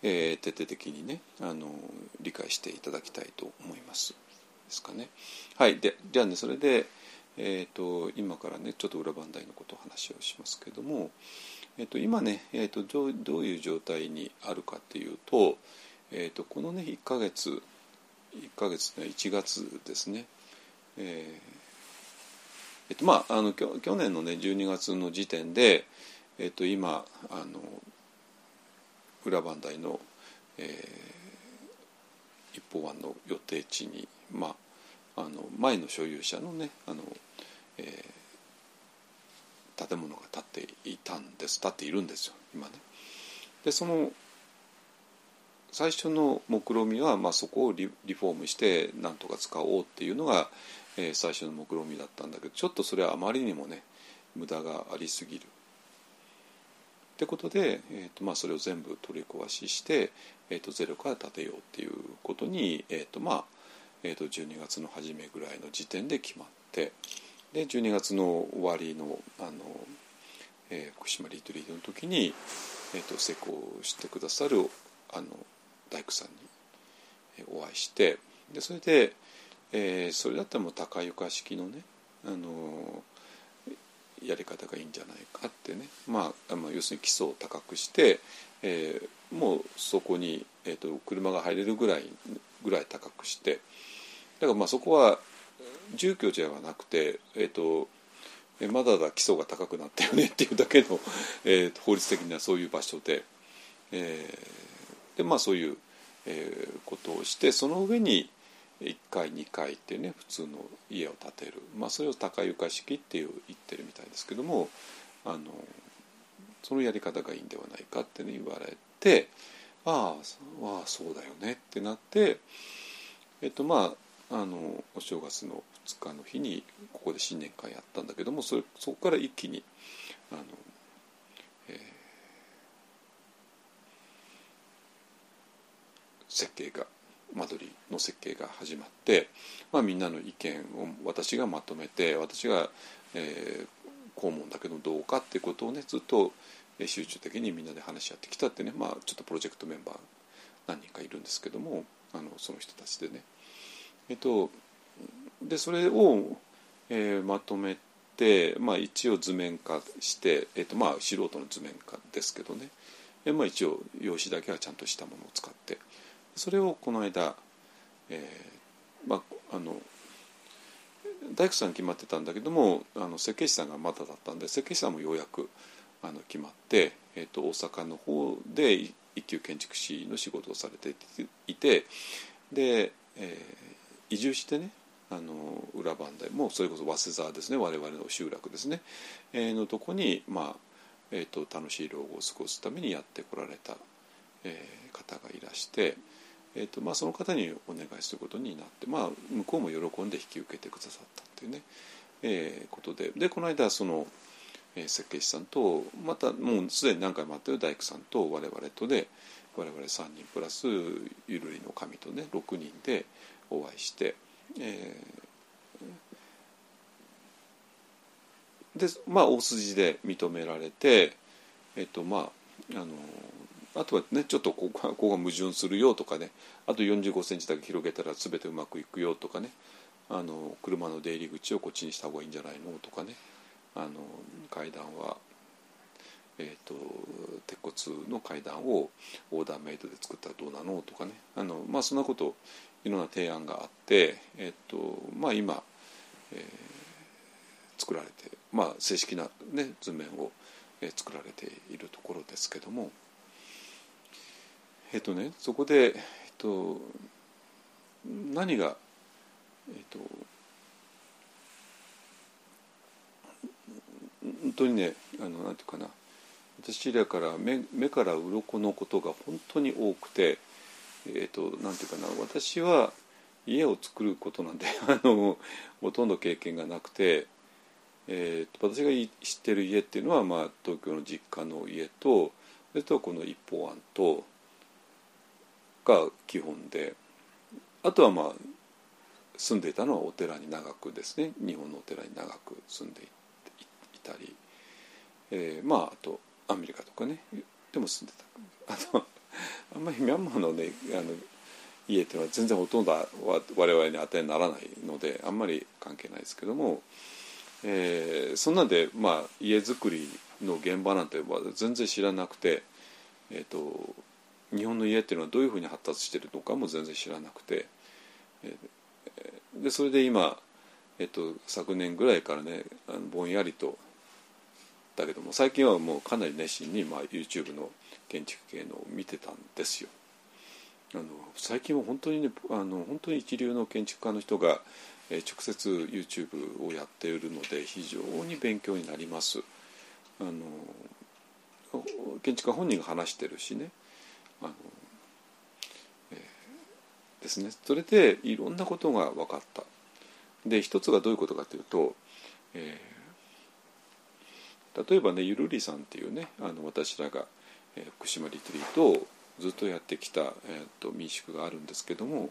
えー徹底的にねあの理解していただきたいと思います。ですかね。はいでじゃあねそれで、えー、と今からねちょっと裏番台のことを話をしますけども、えー、と今ね、えー、とどうどういう状態にあるかっていうと,、えー、とこのね1ヶ月1ヶ月ね1月ですね。えーえっとまあ、あの去年のね12月の時点で、えっと、今あの裏磐梯の、えー、一方湾の予定地に、まあ、あの前の所有者のねあの、えー建物が建っていたんです建っているんですよ今ね。でその最初の目論見は、まあ、そこをリリフォームしてなんとか使おうっていうのが、えー最初の目論見だったんだけどちょっとそれはあまりにもね無駄がありすぎる。ってことで、えーとまあ、それを全部取り壊しして、えー、とゼロから建てようっていうことに、えーとまあえー、と12月の初めぐらいの時点で決まってで12月の終わりのあの、えー福島リトリートの時に、えー、と施工してくださるあの大工さんにお会いしてでそれで、えーそれだったらもう高床式のねあのやり方がいいんじゃないかってね、まあ、あ要するに基礎を高くして、えーもうそこに、えー、と車が入れるぐらいぐらい高くして。だからまあそこは住居じゃなくて、えー、とえまだだ基礎が高くなったよねっていうだけの、えー法律的にはそういう場所で、えーでまあそういう、えーことをしてその上に1階2階っていうね普通の家を建てる、まあ、それを高床式っていう言ってるみたいですけどもあのそのやり方がいいんではないかって、ね、言われてああそうだよねってなってえっとまああのお正月の2日の日にここで新年会やったんだけどもそれそこから一気にあの、えー設計が間取りの設計が始まって、まあ、みんなの意見を私がまとめて私が、えーこう思うんだけどどうかっていうことをねずっと集中的にみんなで話し合ってきたってね、まあ、ちょっとプロジェクトメンバー何人かいるんですけどもあのその人たちでね。えっと、でそれを、えーまとめて、まあ、一応図面化して、えっとまあ、素人の図面化ですけどね、えまあ、一応用紙だけはちゃんとしたものを使ってそれをこの間、えーまあ、あの大工さん決まってたんだけどもあの設計士さんがまだだったんで設計士さんもようやくあの決まって、えー、と大阪の方で一級建築士の仕事をされていてで、えー移住してねあの裏磐梯もそれこそ早稲沢ですね我々の集落ですね、えーのとこに、まあえー、と楽しい老後を過ごすためにやってこられた、えー方がいらして、えーとまあ、その方にお願いすることになって、まあ、向こうも喜んで引き受けてくださったっていうね、えーことで。でこの間その、えー設計士さんとまたもうすでに何回も会ってる大工さんと我々とで我々3人プラスゆるりの神とね6人でお会いして、えーでまあ大筋で認められてえっとまああのあとはねちょっとここがここが矛盾するよとかねあと4 5センチだけ広げたら全てうまくいくよとかねあの車の出入り口をこっちにした方がいいんじゃないのとかねあの階段は、えー、と鉄骨の階段をオーダーメイドで作ったらどうなのとかねあの、まあ、そんなこといろんな提案があって、えーとまあ、今、えー作られて、まあ、正式な、ね、図面を、作られているところですけどもえっ、とねそこで、えっと何がえっ、と本当にねあのなんていうかな。私らから目目から鱗のことが本当に多くてえっ、となんていうかな。私は家を作ることなんて あのほとんど経験がなくてえーと私が知ってる家っていうのは、まあ、東京の実家の家とそれとこの一方案とが基本であとはまあ住んでいたのはお寺に長くですね日本のお寺に長く住んでいたり、えー、まああとアメリカとかねでも住んでた。あのあんまりミャンマーのねあの家っていうのは全然ほとんどは我々に当てにならないのであんまり関係ないですけども、えー、そんなんで、まあ、家づくりの現場なんて全然知らなくて、えーと、日本の家っていうのはどういうふうに発達してるのかも全然知らなくて、でそれで今、えーと、昨年ぐらいからねあのぼんやりとだけども最近はもうかなり熱心に、まあ、YouTube の建築系のを見てたんですよ。あの最近は本当にねあの本当に一流の建築家の人が、え、直接 YouTube をやっているので非常に勉強になります。あの建築家本人が話してるしねあの、えー、ですねそれでいろんなことが分かった。で一つがどういうことかというと、えー、例えばねゆるりさんっていうねあの私らが、えー、福島リトリートをずっとやってきた、えーと、民宿があるんですけども、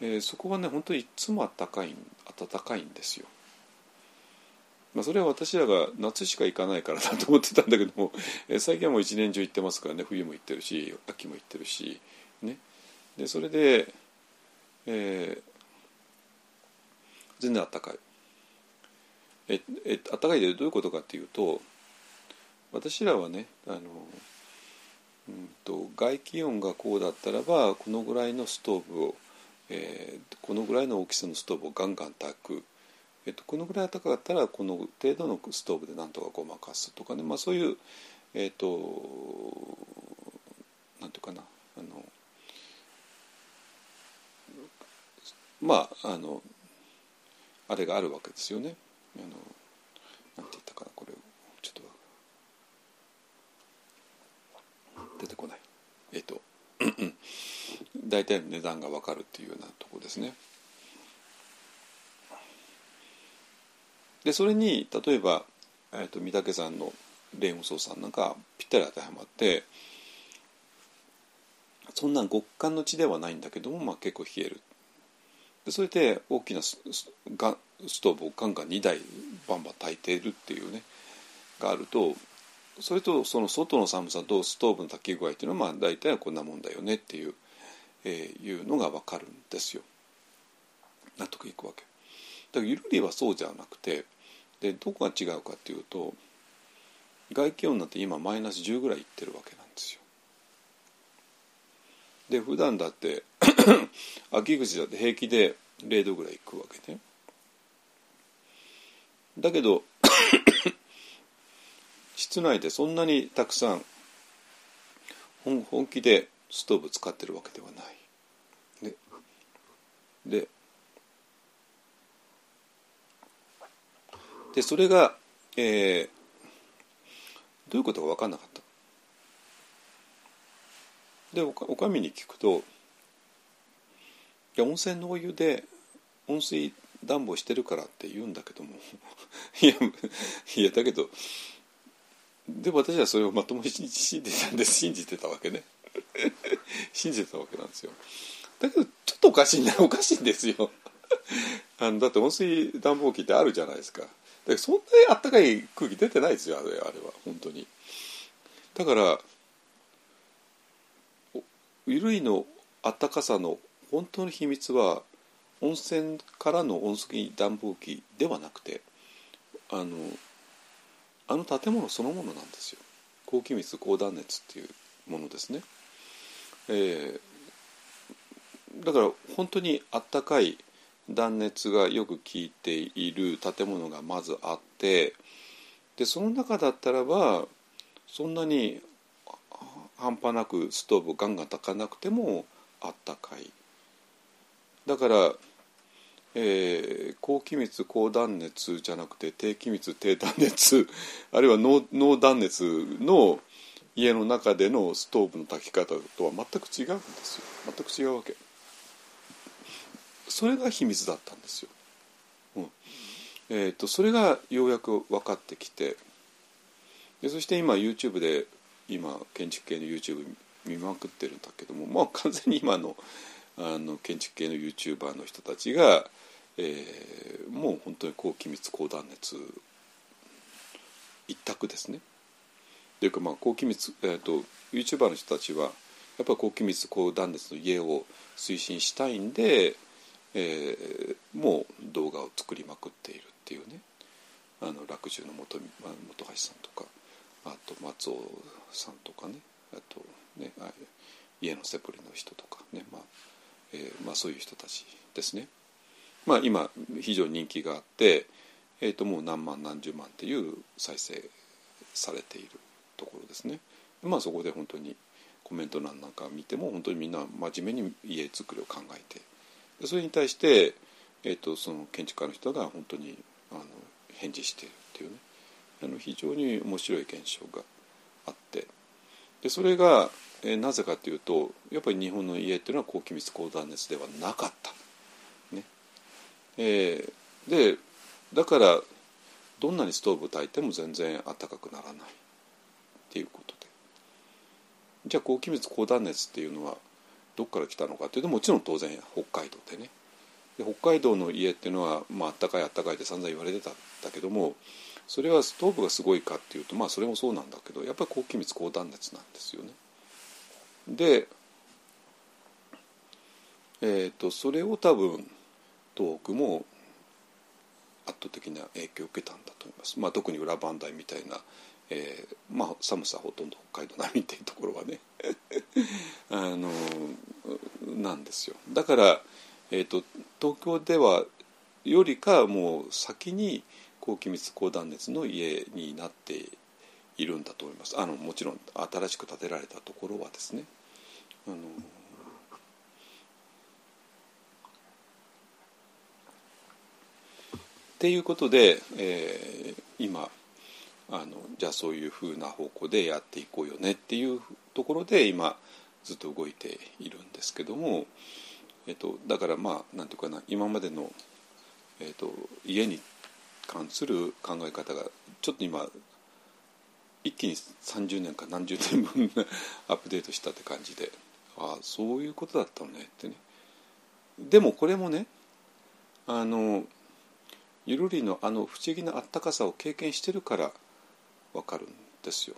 えー、そこはね本当にいつも暖かい暖かいんですよ。まあ、それは私らが夏しか行かないからだと思ってたんだけども、えー、最近はもう一年中行ってますからね。冬も行ってるし秋も行ってるしね。でそれで、えー、全然暖かい。ええ暖かいでどういうことかっていうと私らはねあのうんと、外気温がこうだったらばこのぐらいのストーブを、えー、このぐらいの大きさのストーブをガンガン炊く、えーと、このぐらい高かったらこの程度のストーブでなんとかごまかすとかね、まあ、そういうえっ、となんていうかなあのまああのあれがあるわけですよね。あのなんて言ったかなこれちょっと出てこないえっ、と 大体の値段が分かるっていうようなとこですね。でそれに例えば、えーと、御嶽山の霊雲荘さんなんかぴったり当てはまってそんな極寒の地ではないんだけども、まあ、結構冷えるでそれで大きなスがストーブをガンガン2台バンバン炊いてるっていうねがあるとそれとその外の寒さとストーブの炊き具合っていうのはまあ大体はこんなもんだよねっていう,、えー、いうのが分かるんですよ。納得いくわけ。だからゆるりはそうじゃなくてでどこが違うかっていうと外気温なんて今マイナス10ぐらいいってるわけなんですよ。で普段だって 秋口だって平気で0度ぐらいいくわけね。だけど 室内でそんなにたくさん本気でストーブ使ってるわけではない。でででそれが、えー、どういうことか分かんなかった。でおかおかみに聞くと温泉のお湯で温水暖房してるからって言うんだけども いやいやだけどで私はそれをまともに信じてたんで信じてたわけね。信じてたわけなんですよ。だけどちょっとおかしいなおかしいんですよ。あのだって温水暖房機ってあるじゃないですか。だそんなにあったかい空気出てないですよあれあれは本当に。だから衣類のあったかさの本当の秘密は温泉からの温水暖房機ではなくてあのあの建物そのものなんですよ。高気密高断熱っていうものですね、えー、だから本当にあったかい断熱がよく効いている建物がまずあってでその中だったらばそんなに半端なくストーブガンガン炊かなくてもあったかい。だからえー、高気密高断熱じゃなくて低気密低断熱 あるいは濃断熱の家の中でのストーブの炊き方とは全く違うんですよ。全く違うわけ。それが秘密だったんですよ、うん、えー、とそれがようやく分かってきてでそして今 YouTube で今建築系の YouTube 見まくってるんだけどもまあ完全に今のあの建築系の YouTuber の人たちが、えー、もう本当に高気密高断熱一択ですね。というかまあ高気密、えーと、YouTuber の人たちはやっぱり高気密高断熱の家を推進したいんで、えー、もう動画を作りまくっているっていうねあの楽寿の本本橋さんとかあと松尾さんとかねあとねあ家のセプリの人とかね、まあえーまあ、そういう人たちですね。まあ、今非常に人気があって、えー、ともう何万何十万っていう再生されているところですね。まあそこで本当にコメント欄なんか見ても本当にみんな真面目に家づくりを考えてそれに対して、えーと、その建築家の人が本当にあの返事しているっていうね。あの非常に面白い現象があって。でそれが、えー、なぜかというとやっぱり日本の家っていうのは高気密高断熱ではなかった。ね。えー、でだからどんなにストーブを焚いても全然暖かくならないっていうことで。じゃあ高気密高断熱っていうのはどっから来たのかっていうともちろん当然北海道でねで北海道の家っていうのは、まあったかいあったかいって散々言われてたんだけどもそれはストーブがすごいかっていうとまあそれもそうなんだけどやっぱり高気密高断熱なんですよね。で、えーと、それを多分東北も圧倒的な影響を受けたんだと思います。まあ、特に裏磐梯みたいな、えーまあ、寒さほとんど北海道並みっていうところはね。あのなんですよ。だから、えーと東京ではよりかもう先に高気密高断熱の家になっているんだと思います。あのもちろん新しく建てられたところはですね。あのっていうことで、えー、今あのじゃあそういうふうな方向でやっていこうよねっていうところで今ずっと動いているんですけども、えっと、だからまあなんていうかな今までの、えっと、家に関する考え方がちょっと今一気に30年か何十年分アップデートしたって感じでああそういうことだったのねってね。でもこれもねあのゆるりのあの不思議なあったかさを経験してるから分かるんですよ。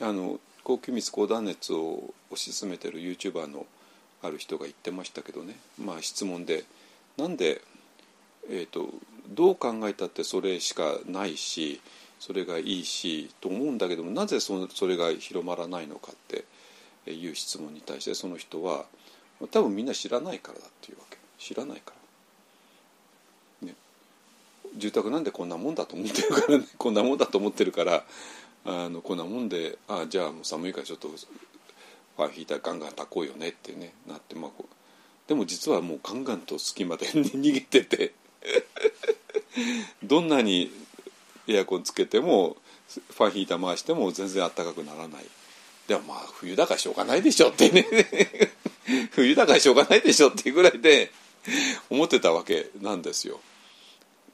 あの高気密高断熱を推し進めてる YouTuber のある人が言ってましたけどねまあ質問でなんで、えーとどう考えたってそれしかないしそれがいいしと思うんだけどもなぜそそれが広まらないのかっていう質問に対してその人は多分みんな知らないからだっていうわけ知らないから。住宅なんでこんなもんだと思ってるからね。こんなもんだと思ってるからあのこんなもんであじゃあもう寒いからちょっとファンヒーターガンガン炊こうよねってねなってまあでも実はもうガンガンと隙間で 逃げてて どんなにエアコンつけてもファンヒーター回しても全然あったかくならない。でもまあ冬だからしょうがないでしょってね。冬だからしょうがないでしょっていうぐらいで思ってたわけなんですよ。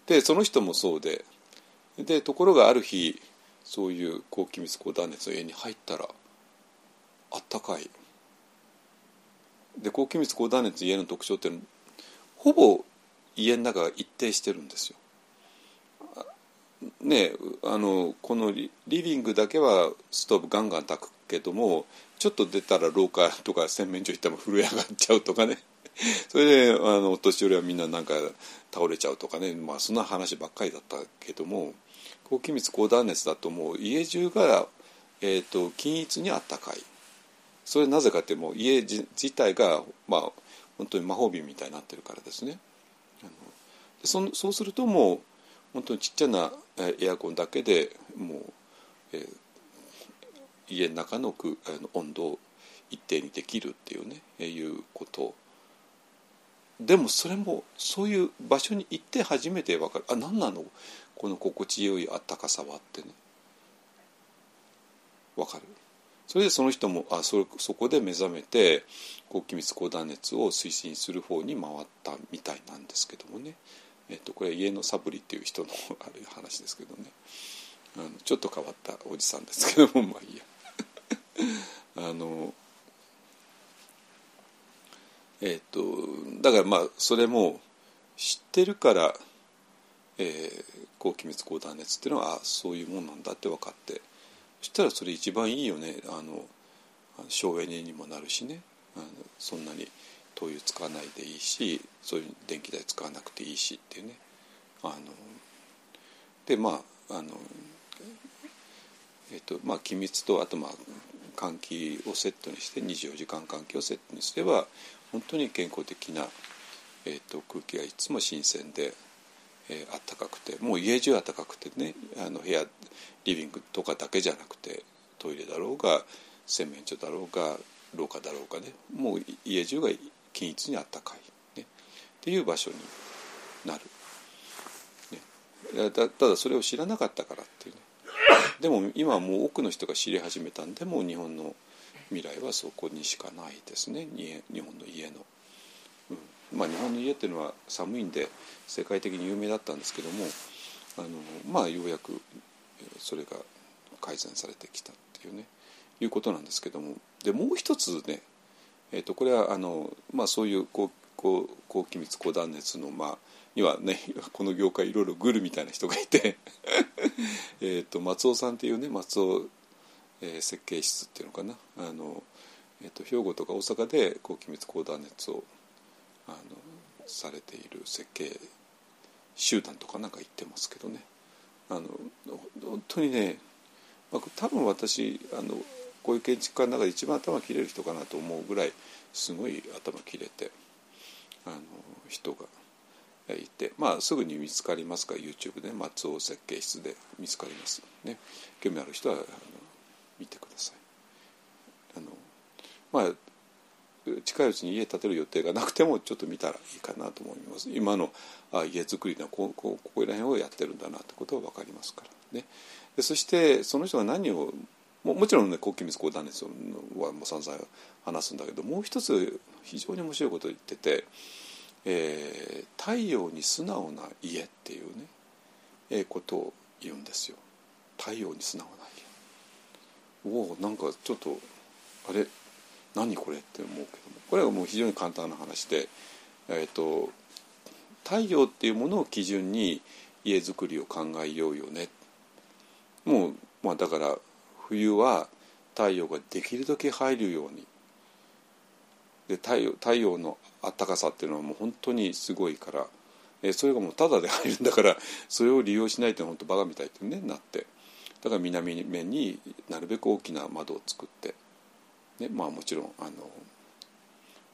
でその人もそうで。でところがある日そういう高気密高断熱の家に入ったらあったかい。で高気密高断熱の家の特徴ってほぼ家の中が一定してるんですよ。ねあのこのリビングだけはストーブガンガン炊くけどもちょっと出たら廊下とか洗面所行っても震え上がっちゃうとかね。それであのお年寄りはみんななんか倒れちゃうとかねまあそんな話ばっかりだったけども高気密高断熱だともう家中が、えーと、均一にあったかいそれなぜかってもう家自体がまあ本当に魔法瓶みたいになってるからですね。そそうするともう本当にちっちゃなエアコンだけでもう、えー、家の中の空の温度を一定にできるっていうね、いうことでもそれもそういう場所に行って初めて分かる。あ何なの？この心地よいあったかさはってね。分かる。それでその人もあそそこで目覚めて高気密高断熱を推進する方に回ったみたいなんですけどもね。えっと、これは家のサブリっていう人のある話ですけどね。あのちょっと変わったおじさんですけどもまあいいや。あのえっとだからまあそれも知ってるからえー、高気密高断熱っていうのはあそういうもんなんだって分かってそしたらそれ一番いいよね。あの省エネにもなるしね。あのそんなに灯油使わないでいいしそういう電気代使わなくていいしっていうね。あのでまああのえっ、とまあ気密とあとまあ換気をセットにして24時間換気をセットにすれば本当に健康的な、えーと、空気がいつも新鮮で、えー、暖かくてもう家中暖かくてねあの部屋リビングとかだけじゃなくてトイレだろうが洗面所だろうが廊下だろうがねもう家中が均一に暖かい、ね、っていう場所になる、ね、たただそれを知らなかったからっていうね。でも今はもう多くの人が知り始めたんでもう日本の未来はそこにしかないですね。日本の家の。うん。まあ、日本の家っていうのは寒いんで世界的に有名だったんですけどもあのまあようやくそれが改善されてきたっていうね。いうことなんですけども。でもう一つね、えー、とこれはあの、まあ、そういう高高高気密高断熱のまあにはね この業界いろいろグルみたいな人がいて。えと松尾さんっていうね松尾、えー、設計室っていうのかな。あの、えーと、兵庫とか大阪で高気密高断熱をあのされている設計集団とかなんか言ってますけどね。あの本当にね、まあ、多分私あのこういう建築家の中で一番頭切れる人かなと思うぐらいすごい頭切れてあの人がいて、まあ、すぐに見つかりますから YouTube で松尾設計室で見つかりますね。興味ある人は見てください。あのまあ近いうちに家建てる予定がなくてもちょっと見たらいいかなと思います。今のあ家づくりのここここら辺をやってるんだなってことは分かりますから。ね。でそしてその人が何をももちろんね高気密高断熱はもう散々話すんだけどもう一つ非常に面白いことを言っててえー、太陽に素直な家っていうね、えー、ことを言うんですよ。太陽に素直なおおなんかちょっとあれ何これって思うけども。これはもう非常に簡単な話で、えーと、太陽っていうものを基準に家づくりを考えようよね。もう、まあ、だから冬は太陽ができるだけ入るように。で太陽太陽のあったかさっていうのはもう本当にすごいから、えそれがもうタダで入るんだからそれを利用しないと本当バカみたいってねなって。だから南面になるべく大きな窓を作って、ね、まあもちろんあの、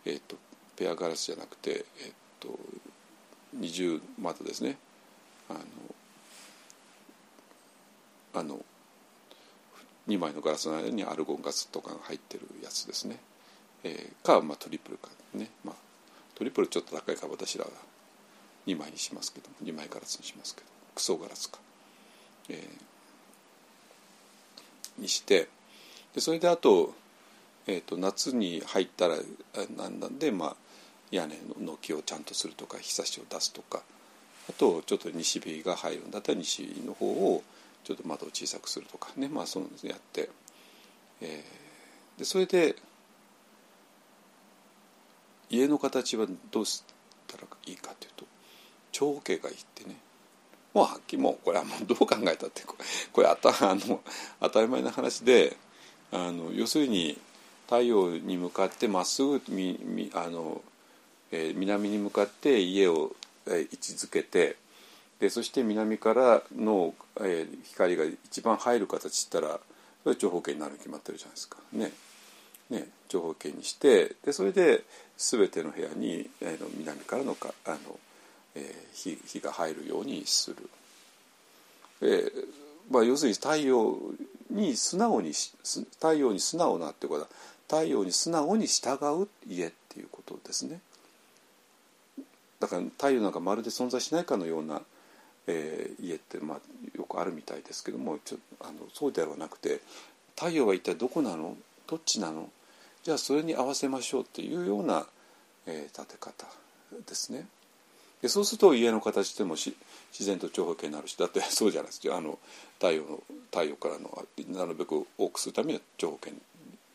えーと、ペアガラスじゃなくて、えーと、二重窓ですね。あのあの2枚のガラスの間にアルゴンガスとかが入ってるやつですね、えー、か、まあ、トリプルかね、まあ、トリプルちょっと高いから私らが2枚にしますけど2枚ガラスにしますけどクソガラスか、えー、にしてでそれであと,、えーと、夏に入ったらなんなんで、まあ、屋根の軒をちゃんとするとか日差しを出すとかあとちょっと西日が入るんだったら西日の方をちょっと窓を小さくするとかねまあそうやって、えー、でそれで家の形はどうしたらいいかというと長方形がいいってねもうはっきりもうこれはもうどう考えたってこれあたあの当たり前の話であの要するに太陽に向かってまっすぐみみあの、えー、南に向かって家を、えー、位置づけてでそして南からの、えー、光が一番入る形ったらそれ長方形になるに決まってるじゃないですかね。ね長方形にしてでそれで全ての部屋に、えー、南からのかあの、えー、日が入るようにする。えーまあ、要するに太陽に素直に太陽に素直なってことは太陽に素直に従う家っていうことですね。だから太陽なんかまるで存在しないかのような、えー、家って、まあ、よくあるみたいですけどもちょあのそうではなくて太陽は一体どこなの？どっちなの？じゃあそれに合わせましょうっていうような、えー、立て方ですね。でそうすると家の形でも自然と長方形になるしだって そうじゃないですかあの太陽の太陽からのなるべく多くするためには長方形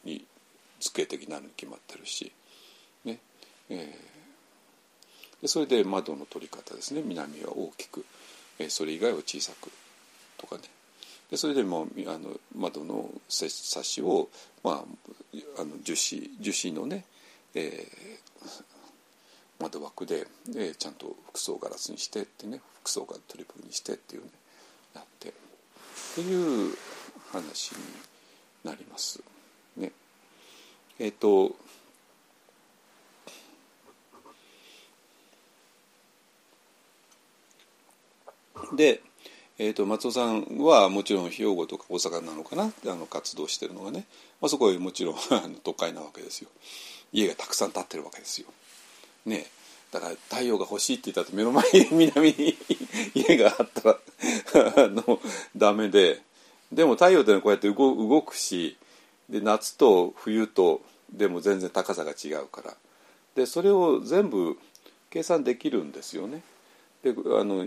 に図形的なるに決まってるし、ね。えー、でそれで窓の取り方ですね。南は大きく、えー、それ以外は小さくとかね。でそれでもあの窓のサッシを、まあ、あの樹脂樹脂のね、えー、窓枠で、えー、ちゃんと服装ガラスにしてってね服装がトリプルにしてっていうねやってっていう話になります。ね、えっ、ー、とでえーと、松尾さんはもちろん兵庫とか大阪なのかな？あの活動してるのがね、まあ、そこはもちろん都会なわけですよ家がたくさん建ってるわけですよ。ねだから太陽が欲しいって言ったって目の前に 南に家があったらあのダメで。でも太陽ってのはこうやって動くしで夏と冬とでも全然高さが違うから。でそれを全部計算できるんですよね。であの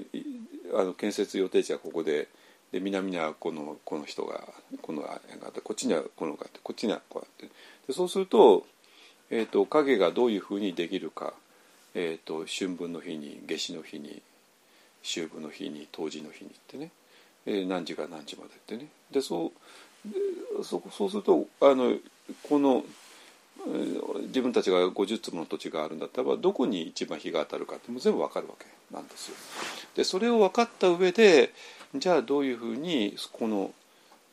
あの建設予定地はここでで南にはこのこの人がこのがあってこっちにはこのがあってこっちにはこうやって。でそうすると,、えーと、影がどういうふうにできるか、えーと、春分の日に夏至の日に秋分の日に冬至の日にってね、えー、何時から何時までってね。でそうそそうするとあのこの自分たちが50坪の土地があるんだったらどこに一番日が当たるかっても全部わかるわけ。なんですよ。でそれを分かった上でじゃあどういうふうにこの、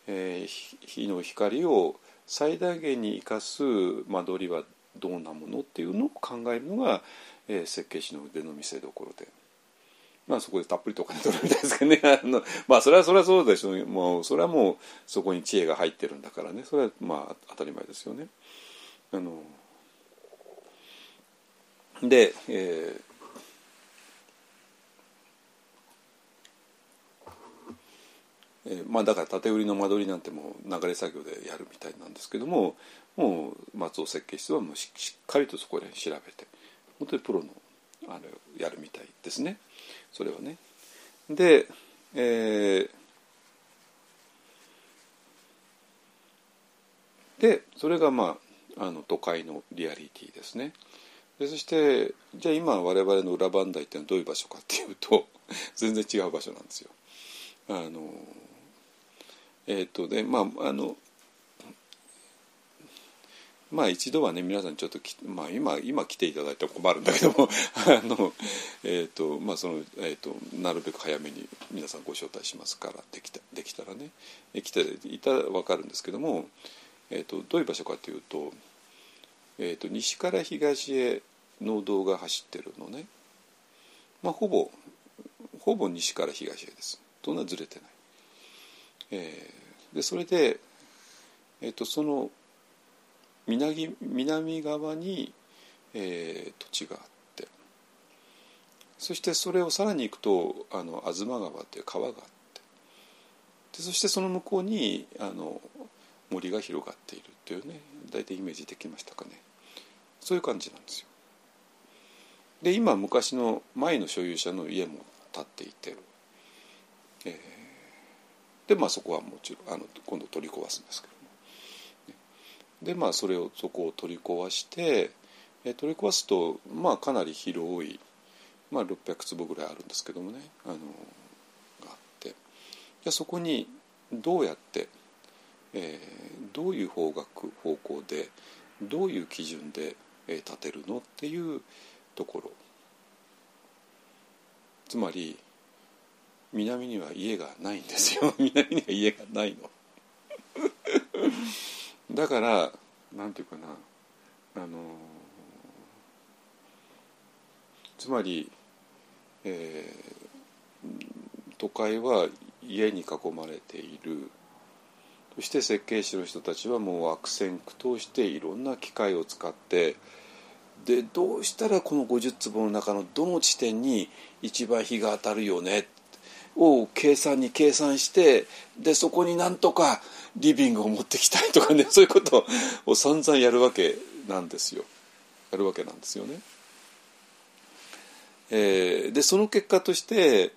えー、日の光を最大限に生かす間取りはどんなものっていうのを考えるのが、えー、設計士の腕の見せ所で。まあそこでたっぷりとお金取るみたいですけどね あのまあそれはそれはそうでしょうもうそれはもうそこに知恵が入ってるんだからねそれはまあ当たり前ですよね。あので、ええー、まあだから縦売りの間取りなんてもう流れ作業でやるみたいなんですけどももう松尾設計室はもうしっかりとそこで調べて本当にプロのあれやるみたいですねそれはね。で、えー、でそれがまああの都会のリアリティですね。でそしてじゃあ今我々の裏磐梯ってのはどういう場所かっていうと 全然違う場所なんですよ。あのえっ、ー、とでまああのまあ一度はね皆さんちょっとまあ今今来ていただいても困るんだけども あのえっ、ー、とまあそのえっ、ー、となるべく早めに皆さんご招待しますからできたできたらね来ていたら分かるんですけども、えっ、とどういう場所かというと,、えっと西から東へ農道が走ってるのねまあほぼほぼ西から東へですそんなずれてない。えー、でそれで、えーと、その南南側に、えー、土地があって。そしてそれをさらに行くとあの東川っていう川があって。でそしてその向こうにあの森が広がっているというね大体イメージできましたかね。そういう感じなんですよ。で今昔の前の所有者の家も建っていて、えーでまあそこはもちろんあの今度取り壊すんですけど、でまあそれをそこを取り壊してえ取り壊すとまあかなり広い、まあ、600坪ぐらいあるんですけどもねあのがあって。じゃそこにどうやって、えー、どういう方角方向でどういう基準で、えー、建てるのっていうところ。つまり南には家がないんですよ。南には家がないの。だからなんていうかなあのつまり、えー、都会は家に囲まれている。そして設計士の人たちはもう悪戦苦闘していろんな機械を使ってでどうしたらこの50坪の中のどの地点に一番日が当たるよねを計算に計算してでそこになんとかリビングを持ってきたいとかね そういうことを散々やるわけなんですよ。やるわけなんですよね。えーでその結果として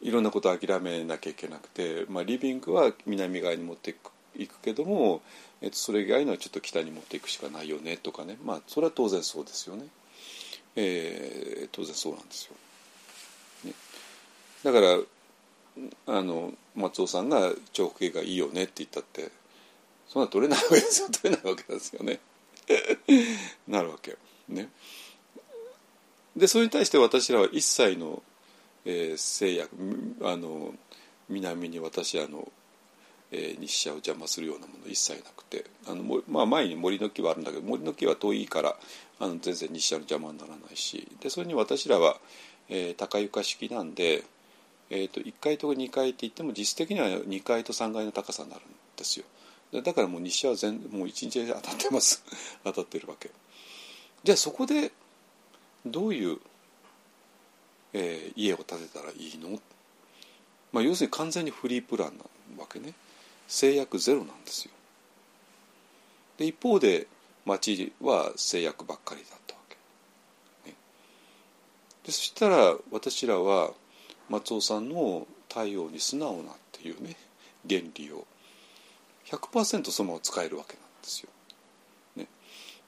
いろんなことを諦めなきゃいけなくて、まあ、リビングは南側に持っていくいくけども、えっとそれ以外のはちょっと北に持っていくしかないよねとかね。まあそれは当然そうですよね、えー当然そうなんですよ、ね、だからあの松尾さんが長方形がいいよねって言ったってそんな取れないわけですよ。取れないわけですよね。なるわけね。でそれに対して私らは一切の、えー制約あの南に私らの、えー日射を邪魔するようなもの一切なくて。あの、まあ、前に森の木はあるんだけど森の木は遠いからあの全然日射の邪魔にならないし。でそれに私らは、えー高床式なんで、えー、と1階と2階って言っても実質的には2階と3階の高さになるんですよ。だからもう日射は全もう一日当たってます。当たってるわけ。じゃあそこでどういう、えー家を建てたらいいの、まあ、要するに完全にフリープランなわけね。制約ゼロなんですよ。で一方で町は制約ばっかりだったわけ、ね、でそしたら私らは松尾さんの対応に素直なっていうね原理を100%そのまま使えるわけなんですよ。ね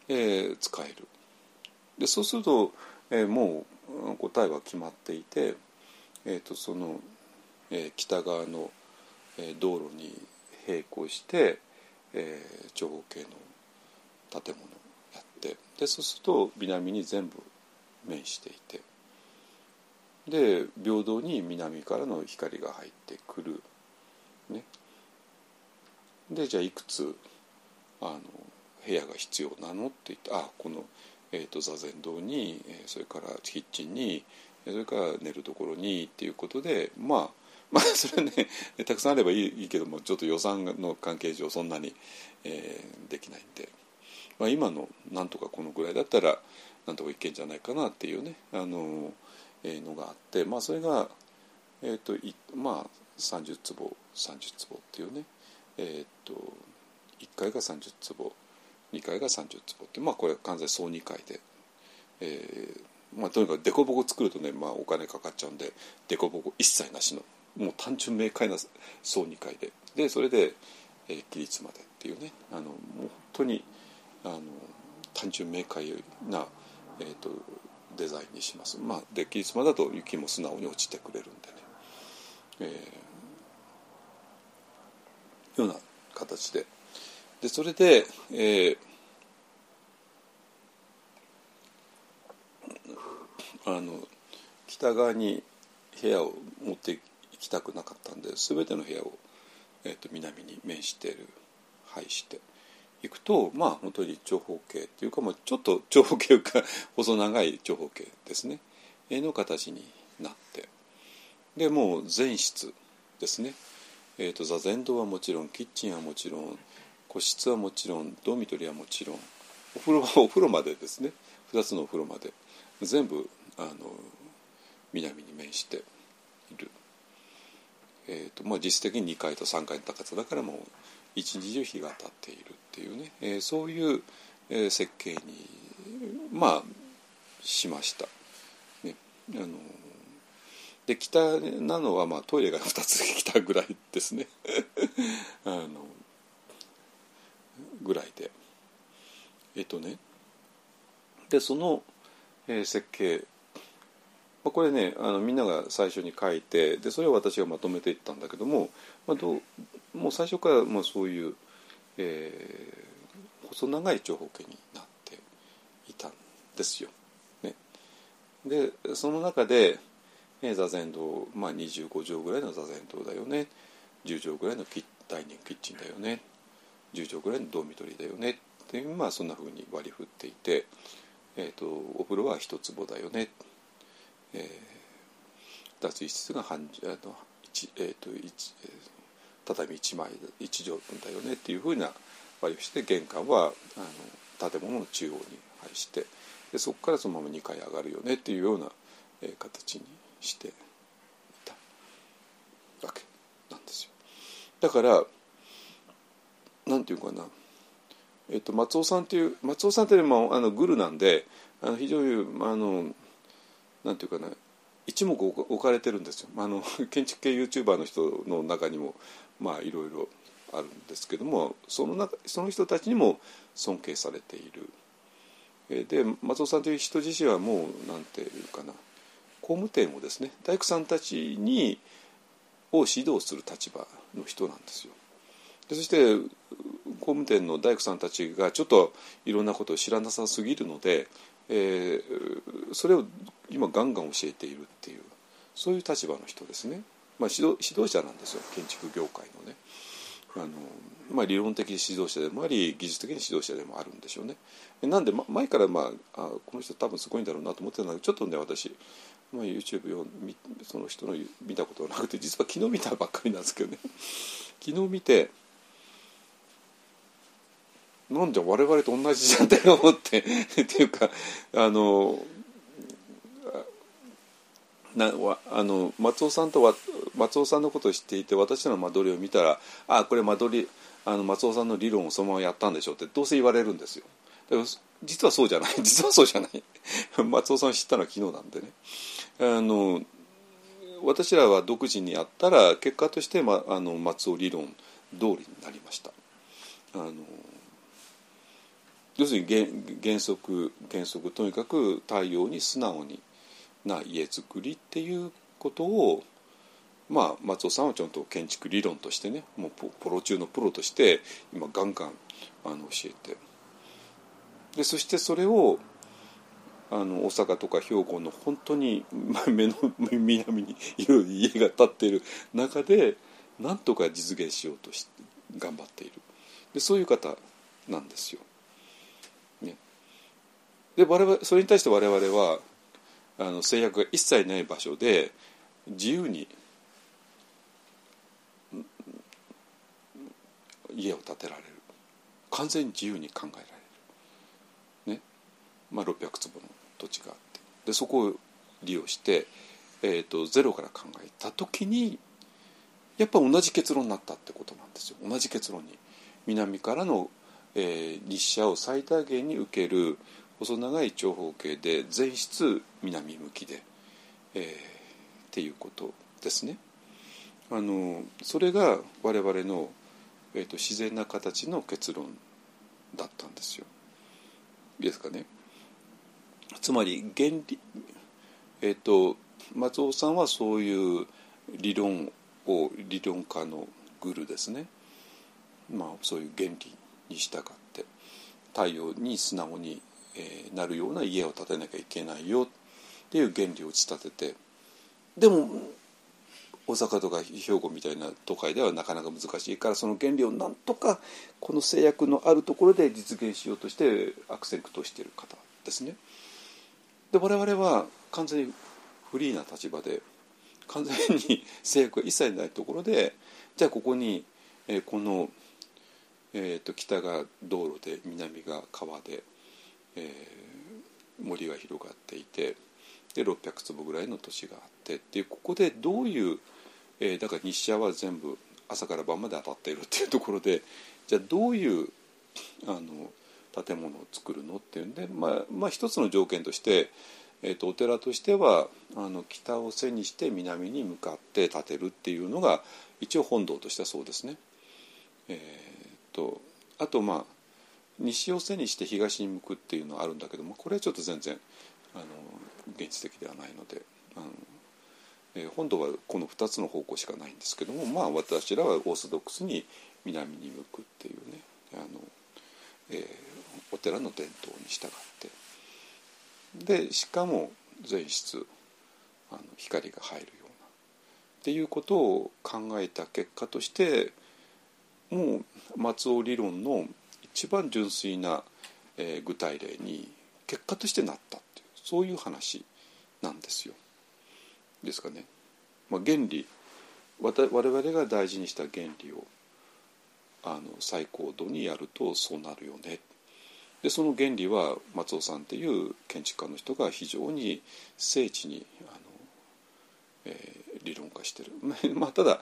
えー使える。でそうすると、えーもう答えは決まっていて、えー、とその、えー北側の、えー道路に並行して、えー長方形の建物をやってでそうすると南に全部面していてで平等に南からの光が入ってくる。ね、でじゃあいくつあの部屋が必要なのって言ってあこの、えー、と座禅堂にえそれからキッチンにそれから寝るところにっていうことでまあまあ それはねたくさんあればいいいいけどもちょっと予算の関係上そんなに、えーできないんで、まあ、今のなんとかこのぐらいだったらなんとかいけんじゃないかなっていうね。あの、のがあってまあそれが、えーとまあ、30坪30坪っていうねえーっと1階が30坪2階が30坪ってまあこれ完全総2階で、えーまあ、とにかく凸凹作るとね、まあ、お金かかっちゃうんで凸凹一切なしのもう単純明快な総2階で。でそれで、えー、起立までっていうねあのもう本当にあの単純明快な、えー、とデザインにします。まあ、で起立までだと雪も素直に落ちてくれるんでね。えーような形ででそれで、えーあの北側に部屋を持って行きたくなかったんで全ての部屋を、えー、と南に面している配していくとまあ本当に長方形っていうか、まあ、ちょっと長方形か 細長い長方形ですね。の形になって。でもう全室ですね。えー、と座禅堂はもちろんキッチンはもちろん個室はもちろんドミトリーはもちろんお風呂は お風呂までですね。2つのお風呂まで。全部あの南に面している、えーとまあ、実質的に2階と3階の高さだからもう一日中日が当たっているっていうね、えーそういう、え設計にまあしました。ねあので北なのはまあトイレが2つ来たぐらいですね。あのぐらいで。えっとね。でその、えー設計。まあこれねあのみんなが最初に書いてでそれを私がまとめていったんだけども、まあ、どうもう最初からもうそういう、えー細長い長方形になっていたんですよ。ね、でその中でえー座禅堂、まあ、25畳ぐらいの座禅堂だよね。10畳ぐらいのキッダイニングキッチンだよね。10畳ぐらいのドーミトリーだよね。っていうまあそんなふうに割り振っていて、えー、とお風呂は一坪だよね、えー脱衣室が半あの一えーと一畳1枚1畳分だよねっていうふうな割りして玄関はあの建物の中央に配してでそこからそのまま2階上がるよねっていうような、えー形にしていたわけなんですよ。だからなんていうかな、えっと松尾さんっていう松尾さんっていうのもあのグルなんであの非常にあのなんていうかな。一目置かれてるんですよ。あの 建築系 YouTuber の人の中にもまあいろいろあるんですけどもその中その人たちにも尊敬されているで松尾さんという人自身はもうなんていうかな工務店をですね大工さんたちにを指導する立場の人なんですよ。でそして工務店の大工さんたちがちょっといろんなことを知らなさすぎるので、えー、それを今ガンガン教えているっていうそういう立場の人ですね、まあ、指導指導者なんですよ建築業界のね。あのまあ、理論的指導者でもあり技術的に指導者でもあるんでしょうね。なんで、ま、前から、まあ、あこの人多分すごいんだろうなと思ってたんだけどちょっとね私、まあ、YouTube をその人の見たことがなくて実は昨日見たばっかりなんですけどね 昨日見てなんで我々と同じじゃんって思ってっていうかあのなあの松尾さんとは松尾さんのことを知っていて私の間取りを見たら「あこれ間取りあの松尾さんの理論をそのままやったんでしょ」ってどうせ言われるんですよ。実はそうじゃない。実はそうじゃない。松尾さん知ったのは昨日なんでね。あの私らは独自にやったら結果として、ま、あの松尾理論通りになりました。あの要するに原原則原則とにかく太陽に素直にな家づくりっていうことをまあ松尾さんはちゃんと建築理論としてねもうプロ中のプロとして今ガンガンあの教えて。でそしてそれをあの大阪とか兵庫の本当に目の南にいろいろ家が建っている中でなんとか実現しようとして頑張っている。でそういう方なんですよ。ね、で我々それに対して我々はあの制約が一切ない場所で自由に家を建てられる。完全に自由に考えられる、ね。まあ、600坪の土地があって。でそこを利用して、えーと、ゼロから考えた時にやっぱ同じ結論になったってことなんですよ。同じ結論に。南からの、えー、日射を最大限に受ける細長い長方形で全室南向きで、えー、っていうことですね。あのそれが我々の、えーと、自然な形の結論だったんですよ。いいですかね。つまり原理、えーと、松尾さんはそういう理論を理論家のグルですね、まあ、そういう原理に従って太陽に素直にえ、なるような家を建てなきゃいけないよっていう原理を打ち立ててでも大阪とか兵庫みたいな都会ではなかなか難しいからその原理をなんとかこの制約のあるところで実現しようとして悪戦苦闘している方ですね。で我々は完全にフリーな立場で完全に制約が一切ないところでじゃあここに、えー、この、えーと北が道路で南が川でえー、森が広がっていてで600坪ぐらいの土地があってっていうここでどういう、えー、だから日射は全部朝から晩まで当たっているっていうところでじゃあどういうあの建物を作るのっていうんで、まあ、まあ一つの条件として、えーと、お寺としてはあの北を背にして南に向かって建てるっていうのが一応本堂としてはそうですね。えーとあとまあ西を背にして東に向くっていうのはあるんだけどもこれはちょっと全然あの現実的ではないのであの、えー、本土はこの2つの方向しかないんですけどもまあ私らはオーソドックスに南に向くっていうねあの、えー、お寺の伝統に従って。でしかも全室あの光が入るようなっていうことを考えた結果としてもう松尾理論の一番純粋な、えー、具体例に結果としてなったっていうそういう話なんですよ。ですかね。まあ、原理我々が大事にした原理をあの最高度にやるとそうなるよね。でその原理は松尾さんっていう建築家の人が非常に精緻にあの、えー、理論化してる。まあ、ただ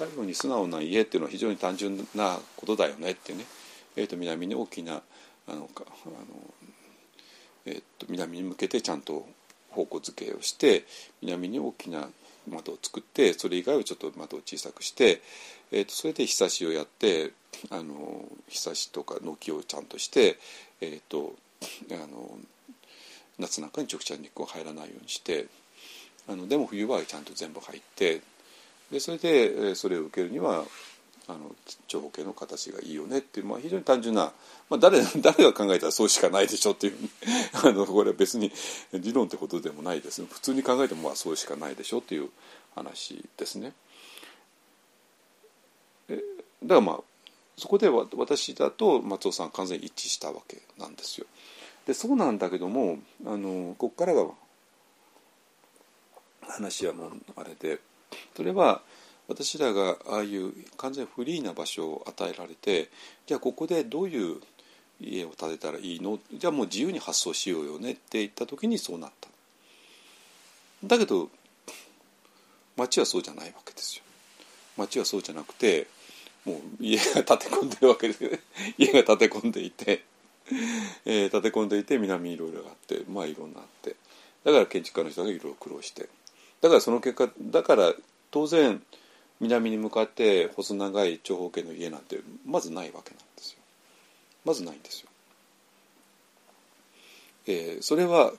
太陽に素直な家っていうのは非常に単純なことだよねってね、えー、と南に大きなあのあの、えー、と南に向けてちゃんと方向付けをして南に大きな窓を作ってそれ以外をちょっと窓を小さくして、えー、とそれでひさしをやってあのひさしとか軒をちゃんとして、えーと、あの夏なんかに直射日光入らないようにしてあのでも冬はちゃんと全部入ってでそれでそれを受けるにはあの長方形の形がいいよねっていう、まあ、非常に単純な、まあ誰、誰が考えたらそうしかないでしょっていう あのこれは別に理論ってことでもないです普通に考えてもまあそうしかないでしょっていう話ですね。だからまあそこで私だと松尾さん完全に一致したわけなんですよ。でそうなんだけどもあのここからが話はもうあれでそれは私らがああいう完全フリーな場所を与えられてじゃあここでどういう家を建てたらいいの？じゃあもう自由に発想しようよねって言った時にそうなった。だけど町はそうじゃないわけですよ。町はそうじゃなくてもう家が建て込んでるわけですよね。家が建て込んでいて、えー、建て込んでいて南いろいろあってまあいろんなあって。だから建築家の人がいろいろ苦労して。だからその結果だから当然南に向かって細長い長方形の家なんてまずないわけなんですよまずないんですよ。えー、それは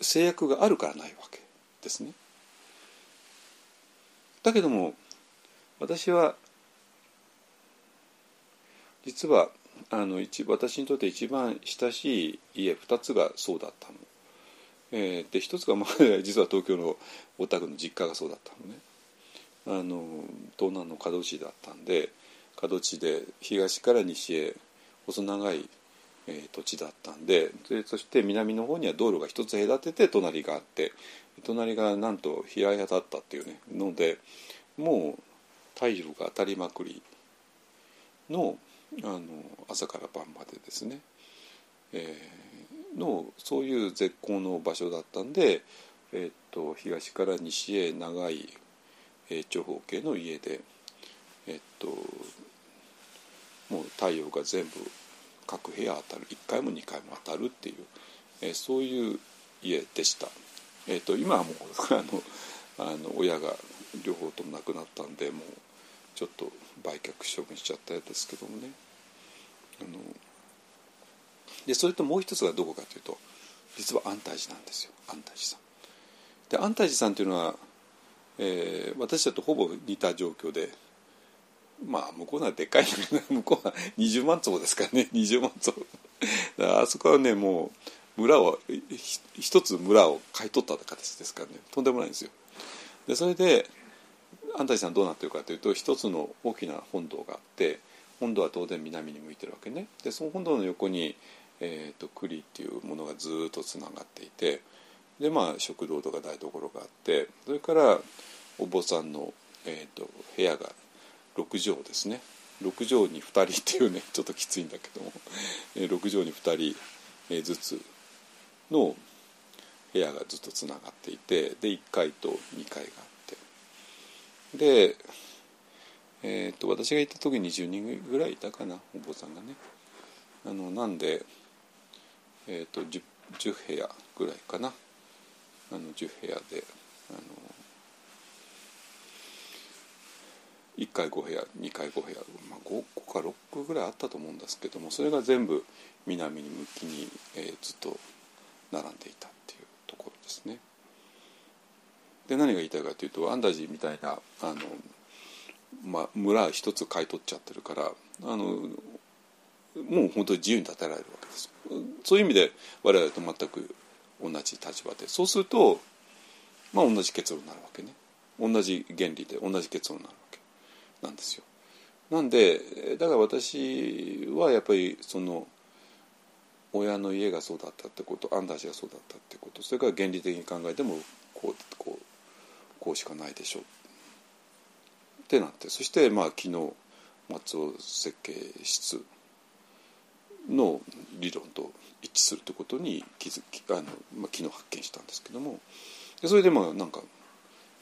制約があるからないわけですね。だけども私は実はあの一私にとって一番親しい家2つがそうだったの。えー、で一つが、まあ、実は東京のお宅の実家がそうだったのね。あの東南の門地だったんで門地で東から西へ細長い、えー、土地だったんででそして南の方には道路が一つ隔てて隣があって隣がなんと平屋だったっていうねのでもう太陽が当たりまくりのあの朝から晩までですね、えー、のそういう絶好の場所だったんで、え、っと東から西へ長い、えー、長方形の家で、え、っともう太陽が全部各部屋当たる1回も2回も当たるっていう、えー、そういう家でした。えーと、今はもう あのあの親が両方とも亡くなったんでもうちょっと売却処分しちゃったんですけどもねあのでそれともう一つがどこかというと実は安泰寺なんですよ。安泰寺さん。で安泰寺さんというのは、えー、私たちとほぼ似た状況でまあ向こうのはでっかい 向こうは20万坪ですからね。20万坪。あそこはねもう村を一つ村を買い取った形ですからね。とんでもないんですよ。でそれで安泰寺さんどうなってるかというと一つの大きな本堂があって本堂は当然南に向いてるわけね。でその本堂の横に、えーと、栗っていうものがずっとつながっていてでまあ食堂とか台所があってそれからお坊さんの、えーと部屋が6畳ですね。6畳に2人っていうね ちょっときついんだけども。6畳に2人ずつの部屋がずっとつながっていてで1階と2階があって。で、えー、と私が行った時に10人ぐらいいたかなお坊さんがね。あのなんで、えー、と 10, 10部屋ぐらいかなあの10部屋であの1階5部屋2階5部屋、まあ、5個か6個ぐらいあったと思うんですけどもそれが全部南に向きに、えー、ずっと並んでいたっていうところですね。で何が言いたいかというとアンダージーみたいなあの、まあ、村一つ買い取っちゃってるからあのもう本当に自由に建てられるわけですよ。そういう意味で我々と全く同じ立場で。そうすると、まあ、同じ結論になるわけね。同じ原理で同じ結論になるわけ。なんですよ。なんでだから私はやっぱりその親の家がそうだったってことアンダージがそうだったってことそれから原理的に考えてもこうこうこうしかないでしょう。ってなってそしてまあ昨日松尾設計室の理論と一致するってことに気づきあの、まあ、昨日発見したんですけどもそれでまあなんか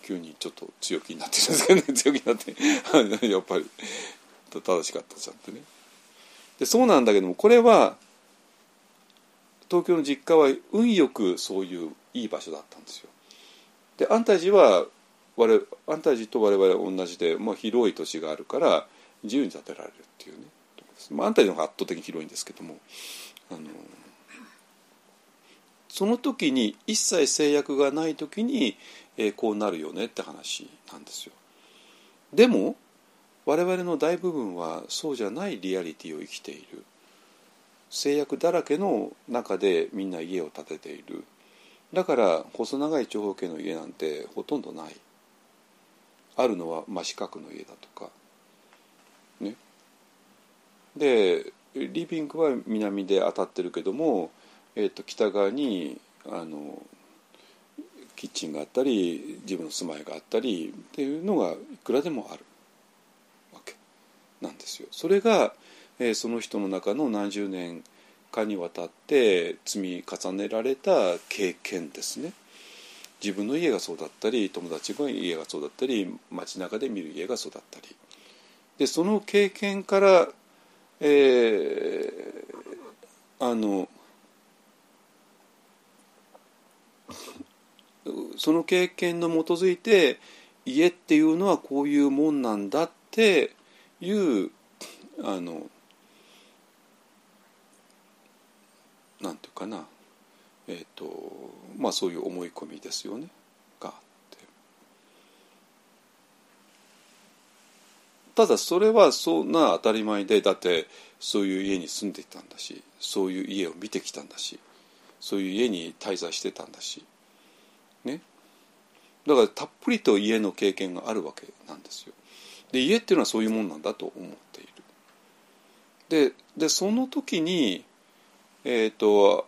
急にちょっと強気になってるんですけどね。強気になって やっぱり正しかったじゃんってね。でそうなんだけどもこれは東京の実家は運よくそういういい場所だったんですよ。で安泰寺は我安泰寺と我々は同じで、まあ、広い土地があるから自由に建てられるっていうね、まあ、安泰寺の方が圧倒的に広いんですけどもあのその時に一切制約がない時に、えー、こうなるよねって話なんですよ。でも我々の大部分はそうじゃないリアリティを生きている。制約だらけの中でみんな家を建てている。だから細長い長方形の家なんてほとんどない。あるのは真四角の家だとか。でリビングは南で当たってるけども、えー、と北側にあのキッチンがあったり自分の住まいがあったりっていうのがいくらでもあるわけなんですよ。それが、えー、その人の中の何十年かにわたって積み重ねられた経験ですね。自分の家がそうだったり友達の家がそうだったり街中で見る家がそうだったりでその経験からえー、あのその経験の基づいて家っていうのはこういうもんなんだっていうあのなんていうかなえっ、ー、とまあそういう思い込みですよね。ただそれはそんな当たり前でだってそういう家に住んでいたんだしそういう家を見てきたんだしそういう家に滞在してたんだしねだからたっぷりと家の経験があるわけなんですよ。で家っていうのはそういうもんなんだと思っている。ででその時にえっ、ー、と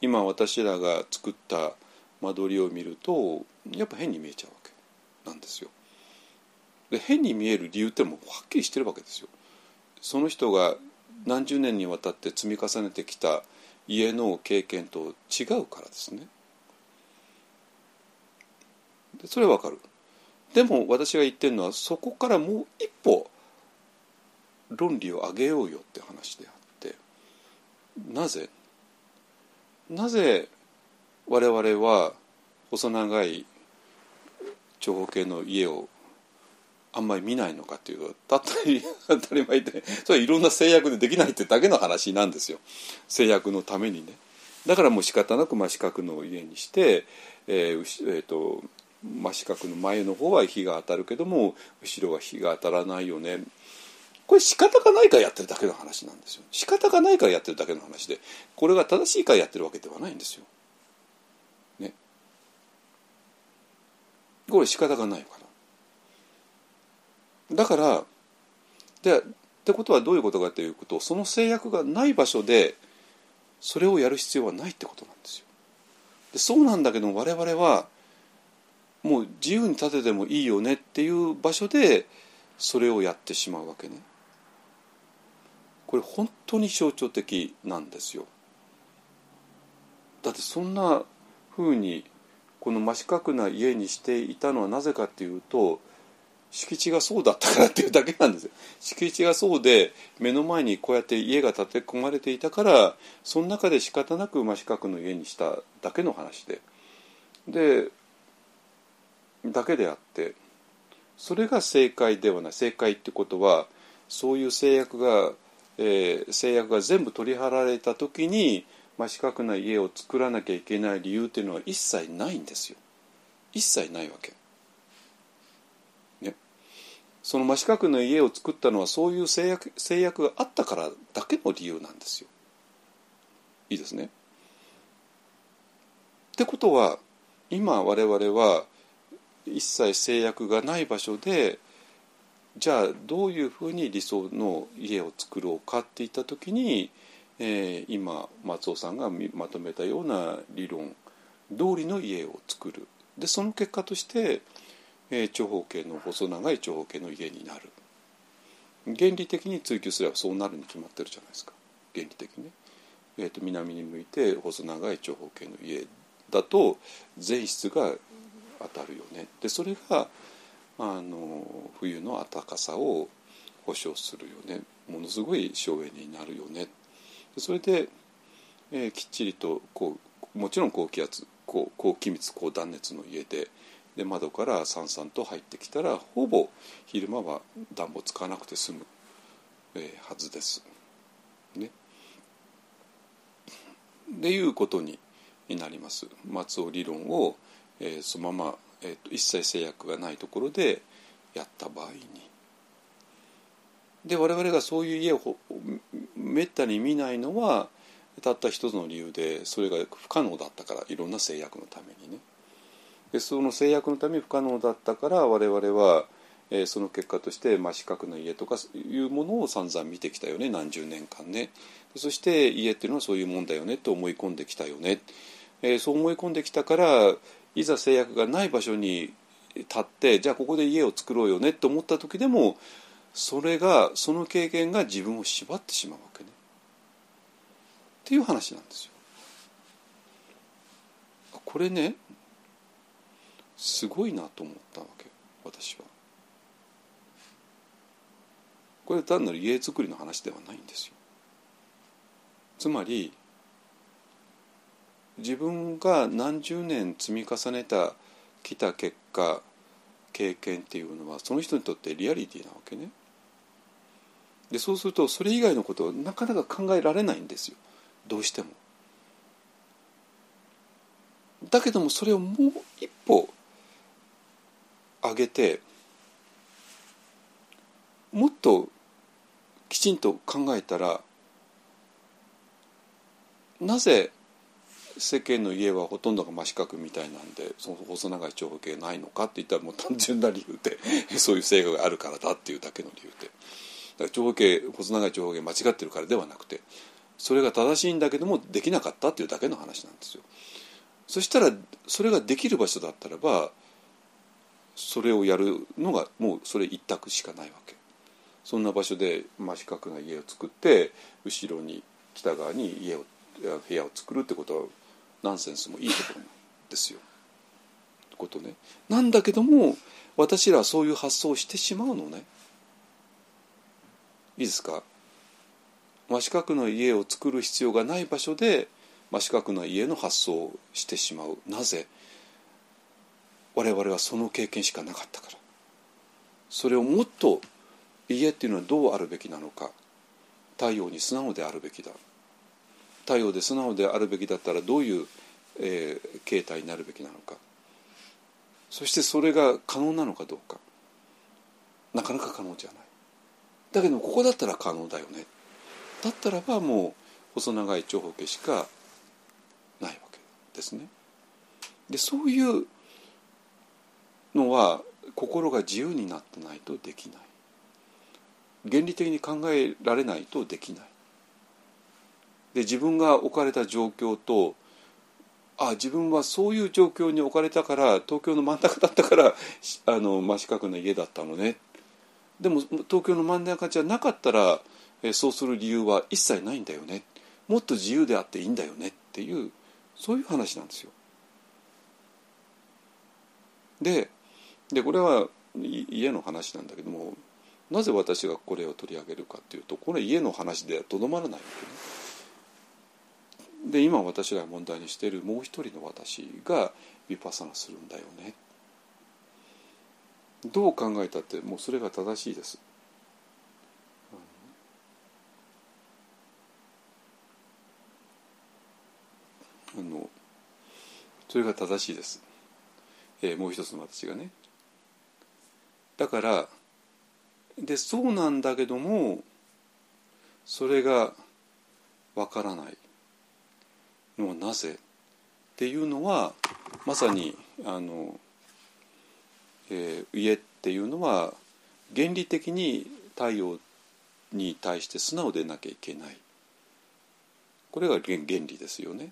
今私らが作った間取りを見るとやっぱ変に見えちゃうわけなんですよ。で変に見える理由ってもはっきりしてるわけですよ。その人が何十年にわたって積み重ねてきた家の経験と違うからですね。でそれはわかる。でも私が言ってるのはそこからもう一歩論理を上げようよって話であってなぜ？なぜ我々は細長い長方形の家をあんまり見ないのかっていうとたり当たり前でそれはいろんな制約でできないってだけの話なんですよ制約のためにねだからもう仕方なく真四角の家にして、えーえーと、真四角の前の方は日が当たるけども後ろは日が当たらないよねこれ仕方がないからやってるだけの話なんですよ仕方がないからやってるだけの話でこれが正しいからやってるわけではないんですよ。ね。これ仕方がないから。だからでってことはどういうことかというとその制約がない場所でそれをやる必要はないってことなんですよ。でそうなんだけど我々はもう自由に立ててもいいよねっていう場所でそれをやってしまうわけね。これ本当に象徴的なんですよ。だってそんなふうにこの真四角な家にしていたのはなぜかっていうと敷地がそうだったからっていうだけなんですよ。敷地がそうで目の前にこうやって家が建て込まれていたからその中で仕方なく真四角の家にしただけの話で。でだけであってそれが正解ではない。正解ってことはそういう制約が、えー、制約が全部取り払われた時に真四角な家を作らなきゃいけない理由っていうのは一切ないんですよ。一切ないわけ。その真四角の家を作ったのはそういう制約制約があったからだけの理由なんですよ。いいですね。ってことは今我々は一切制約がない場所でじゃあどういうふうに理想の家を作ろうかっていった時に、えー、今松尾さんがまとめたような理論通りの家を作るでその結果としてえー、長方形の細長い長方形の家になる。原理的に追求すればそうなるに決まってるじゃないですか。原理的に。ね、えーと、南に向いて細長い長方形の家だと全室が当たるよね。でそれがあの冬の暖かさを保証するよね。ものすごい省エネになるよね。それで、えーきっちりとこうもちろん高気圧高高気密高断熱の家でで窓からさんさんと入ってきたらほぼ昼間は暖房使わなくて済む、えーはずです。ね。でいうことになります。松尾理論を、えーそのまま、えーと一切制約がないところでやった場合に。で我々がそういう家をめったに見ないのはたった一つの理由でそれが不可能だったからいろんな制約のためにね。でその制約のために不可能だったから我々は、えーその結果として真四角の家とかいうものを散々見てきたよね何十年間ね。そして家っていうのはそういうもんだよねと思い込んできたよね。えーそう思い込んできたからいざ制約がない場所に立ってじゃあここで家を作ろうよねと思った時でもそれがその経験が自分を縛ってしまうわけね。っていう話なんですよ。これねすごいなと思ったわけ私は。これ単なる家作りの話ではないんですよ。つまり自分が何十年積み重ねたきた結果経験っていうのはその人にとってリアリティなわけね。でそうするとそれ以外のことはなかなか考えられないんですよどうしても。だけどもそれをもう一歩上げてもっときちんと考えたらなぜ世間の家はほとんどが真四角みたいなんでその細長い長方形ないのかって言ったらもう単純な理由で そういう性格があるからだっていうだけの理由でだから長方形細長い長方形間違ってるからではなくてそれが正しいんだけどもできなかったっていうだけの話なんですよ。そしたらそれができる場所だったらばそれをやるのがもうそれ一択しかないわけそんな場所で真四角な家を作って後ろに北側に家を部屋を作るってことはナンセンスもいいところですよ。ことね。なんだけども私らはそういう発想をしてしまうのね。いいですか？真四角の家を作る必要がない場所で真四角の家の発想をしてしまうなぜ？我々はその経験しかなかったから。それをもっと家っていうのはどうあるべきなのか。太陽に素直であるべきだ。太陽で素直であるべきだったらどういう、えー形態になるべきなのか。そしてそれが可能なのかどうか。なかなか可能じゃない。だけどここだったら可能だよね。だったらばもう細長い長方形しかないわけですね。でそういうのは心が自由になってないとできない。原理的に考えられないとできない。で自分が置かれた状況とあ自分はそういう状況に置かれたから東京の真ん中だったから あの真四角の家だったのね。でも東京の真ん中じゃなかったらえそうする理由は一切ないんだよね。もっと自由であっていいんだよね。っていうそういう話なんですよ。ででこれは家の話なんだけどもなぜ私がこれを取り上げるかっていうとこれ家の話ではとどまらないわけね。で今私が問題にしているもう一人の私がヴィパサナするんだよね。どう考えたってもうそれが正しいです。あのそれが正しいです、えーもう一つの私がねだからでそうなんだけどもそれがわからない。のはなぜ？っていうのはまさにあの、えー家っていうのは原理的に太陽に対して素直でなきゃいけない。これが原原理ですよね。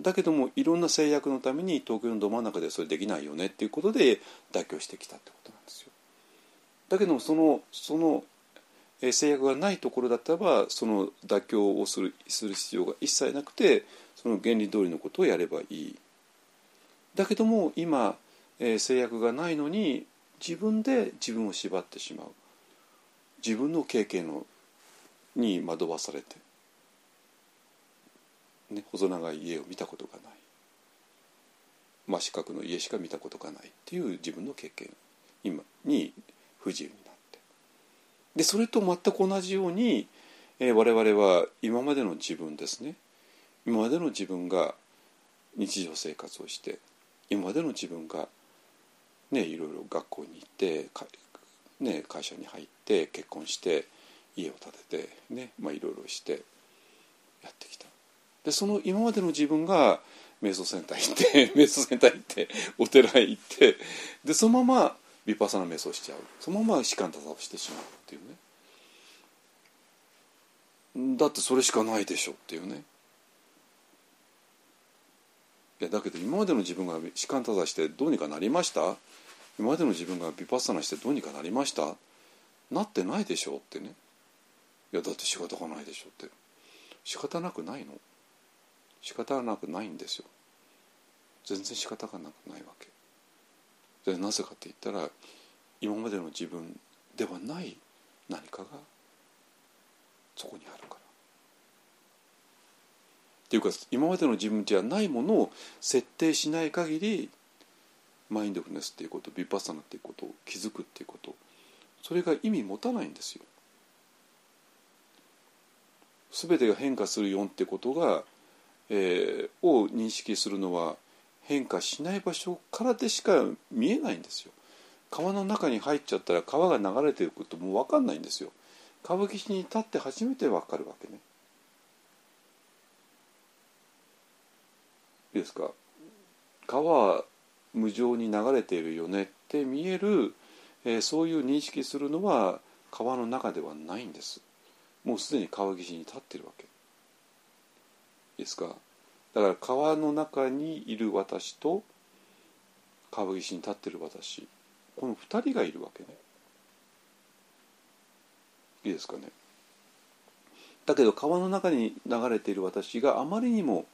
だけどもいろんな制約のために東京のど真ん中でそれできないよねっていうことで妥協してきたってことなんですよ。だけどもそのその制約がないところだったらばその妥協をするする必要が一切なくてその原理通りのことをやればいい。だけども今、えー制約がないのに自分で自分を縛ってしまう自分の経験のに惑わされてね、細長い家を見たことがない。真四角の家しか見たことがないっていう自分の経験。今に不自由になって。でそれと全く同じように、えー、我々は今までの自分ですね。今までの自分が日常生活をして今までの自分がねいろいろ学校に行って、ね、会社に入って結婚して家を建ててねまあいろいろしてやってきた。でその今までの自分が瞑想センター行って 瞑想センター行ってお寺へ行ってでそのままヴィパサナ瞑想しちゃう。そのまま士官多座をしてしまうっていうね。だってそれしかないでしょっていうね。いやだけど今までの自分が士官多座してどうにかなりました？今までの自分がヴィパッサナしてどうにかなりました？なってないでしょってね。いやだって仕方がないでしょって。仕方なくないの？仕方なくないんですよ。全然仕方がなくないわけ。でなぜかって言ったら今までの自分ではない何かがそこにあるから。っていうか今までの自分じゃないものを設定しない限りマインドフルネスっていうことビッパッサナっていうことを気づくっていうことそれが意味持たないんですよ。全てが変化するよってことが、えー、を認識するのは変化しない場所からでしか見えないんですよ。川の中に入っちゃったら川が流れてることも分かんないんですよ。川岸に立って初めて分かるわけね。いいですか？川は無常に流れているよねって見える、えー、そういう認識するのは川の中ではないんですもうすでに川岸に立ってるわけですか？だから川の中にいる私と川岸に立ってる私この2人がいるわけね。いいですかね？だけど川の中に流れている私があまりにも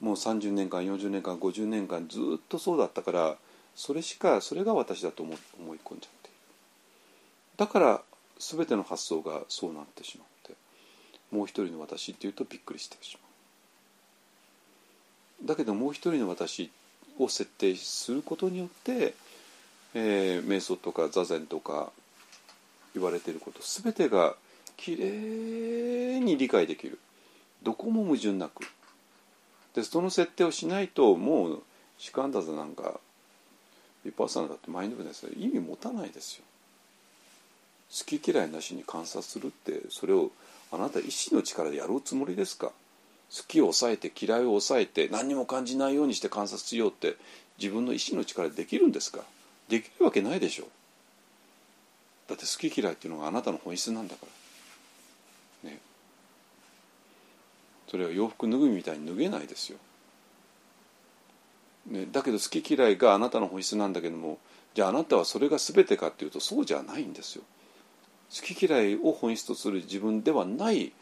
もう30年間40年間50年間ずっとそうだったからそれしかそれが私だと思い込んじゃって。いるだから全ての発想がそうなってしまってもう一人の私っていうとびっくりしてしまう。だけどもう一人の私を設定することによって、えー、瞑想とか座禅とか言われていること全てがきれいに理解できる。どこも矛盾なく。でその設定をしないともうシカンダザなんかヴィパッサナだってマインドフルネス意味持たないですよ。好き嫌いなしに観察するってそれをあなた意志の力でやろうつもりですか？好きを抑えて嫌いを抑えて何にも感じないようにして観察しようって自分の意志の力でできるんですか？できるわけないでしょだって好き嫌いっていうのがあなたの本質なんだから。ね。それは洋服脱ぐみたいに脱げないですよ。ね、だけど好き嫌いがあなたの本質なんだけどもじゃああなたはそれが全てかっていうとそうじゃないんですよ。好き嫌いを本質とする自分ではない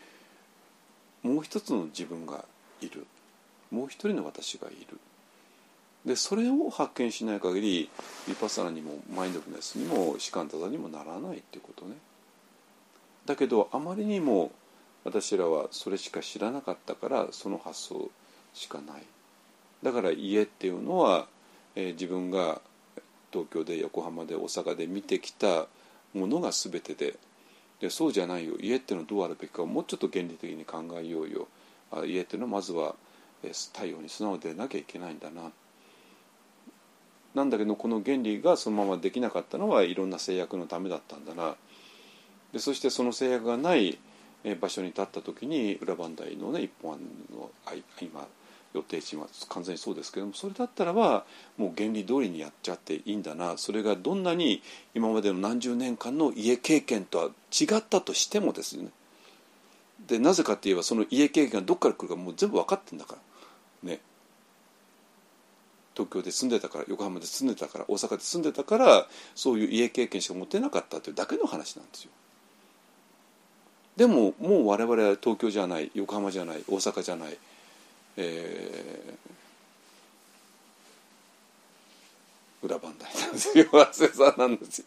もう一つの自分がいる。もう一人の私がいる。でそれを発見しない限りヴィパサナにもマインドフルネスにもシカンタザにもならないっていうことね。だけどあまりにも私らはそれしか知らなかったからその発想しかない。だから家っていうのは、えー、自分が東京で横浜で大阪で見てきたものが全てででそうじゃないよ。家っていうのはどうあるべきかもうちょっと原理的に考えようよ。あ家っていうのはまずは、太陽に素直でなきゃいけないんだな。なんだけどこの原理がそのままできなかったのはいろんな制約のためだったんだな。でそしてその制約がない場所に立った時に裏磐梯のね一本の今予定地は完全にそうですけどもそれだったらばもう原理通りにやっちゃっていいんだな。それがどんなに今までの何十年間の家経験とは違ったとしてもですよね。でなぜかって言えばその家経験がどっから来るかもう全部分かってんだから。ね。東京で住んでたから横浜で住んでたから大阪で住んでたからそういう家経験しか持てなかったというだけの話なんですよ。でももう我々は東京じゃない横浜じゃない大阪じゃない、えー、裏磐梯なんですよ。早稲田なんですよ。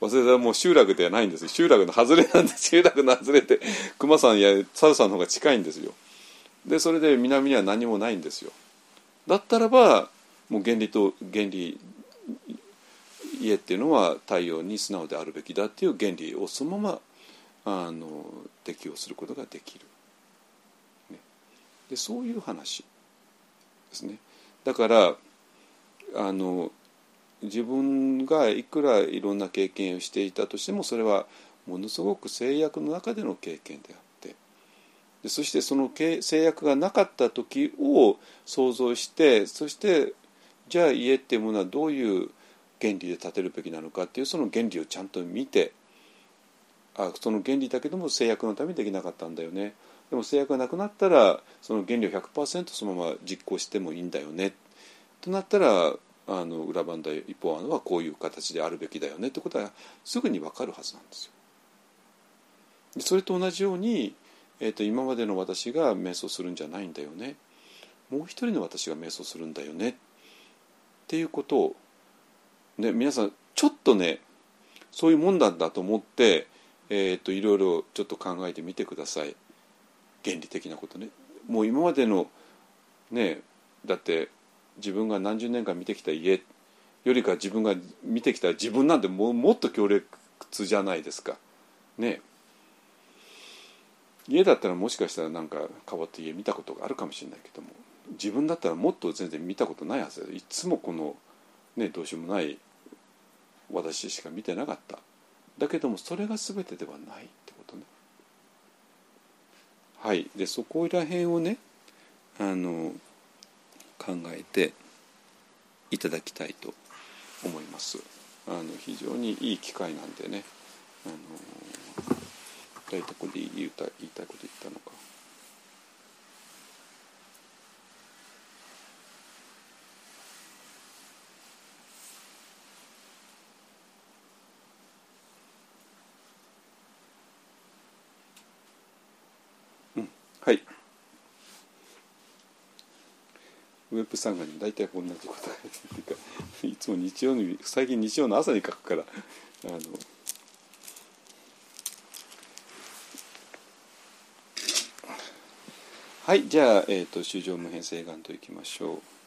早稲田はもう集落ではないんです集落の外れなんです集落の外れて熊さんや佐渡さんの方が近いんですよ。でそれで南には何もないんですよ。だったらばもう原理と原理家っていうのは太陽に素直であるべきだっていう原理をそのままあの適用することができる、でそういう話ですね。だからあの自分がいくらいろんな経験をしていたとしてもそれはものすごく制約の中での経験であって。でそしてその制約がなかった時を想像してそしてじゃあ家っていうものはどういう原理で立てるべきなのかっていうその原理をちゃんと見てあその原理だけども制約のためにできなかったんだよね。でも制約がなくなったらその原理を100%そのまま実行してもいいんだよね。となったらあの裏番台一方案はこういう形であるべきだよね。ってことはすぐに分かるはずなんですよ。それと同じように、えーと、今までの私が瞑想するんじゃないんだよね。もう一人の私が瞑想するんだよね。っていうことを、ね、皆さんちょっとねそういうもんなんだと思って、えーと、いろいろちょっと考えてみてください。原理的なことね。もう今までのねだって自分が何十年間見てきた家よりか自分が見てきた自分なんてももっと強烈じゃないですか。ね家だったらもしかしたらなんか変わった家見たことがあるかもしれないけども自分だったらもっと全然見たことないはずいつもこの、ね、どうしようもない私しか見てなかっただけどもそれが全てではないってことはいでそこら辺をねあの考えていただきたいと思いますあの非常にいい機会なんでねあの大体これで言いたい言いたいこと言ったのか。うん、はい。ウェブサンガに大体同じことが いつも日曜に最近日曜の朝に書くからあのはいじゃあ、えーと、と上無変性眼といきましょう。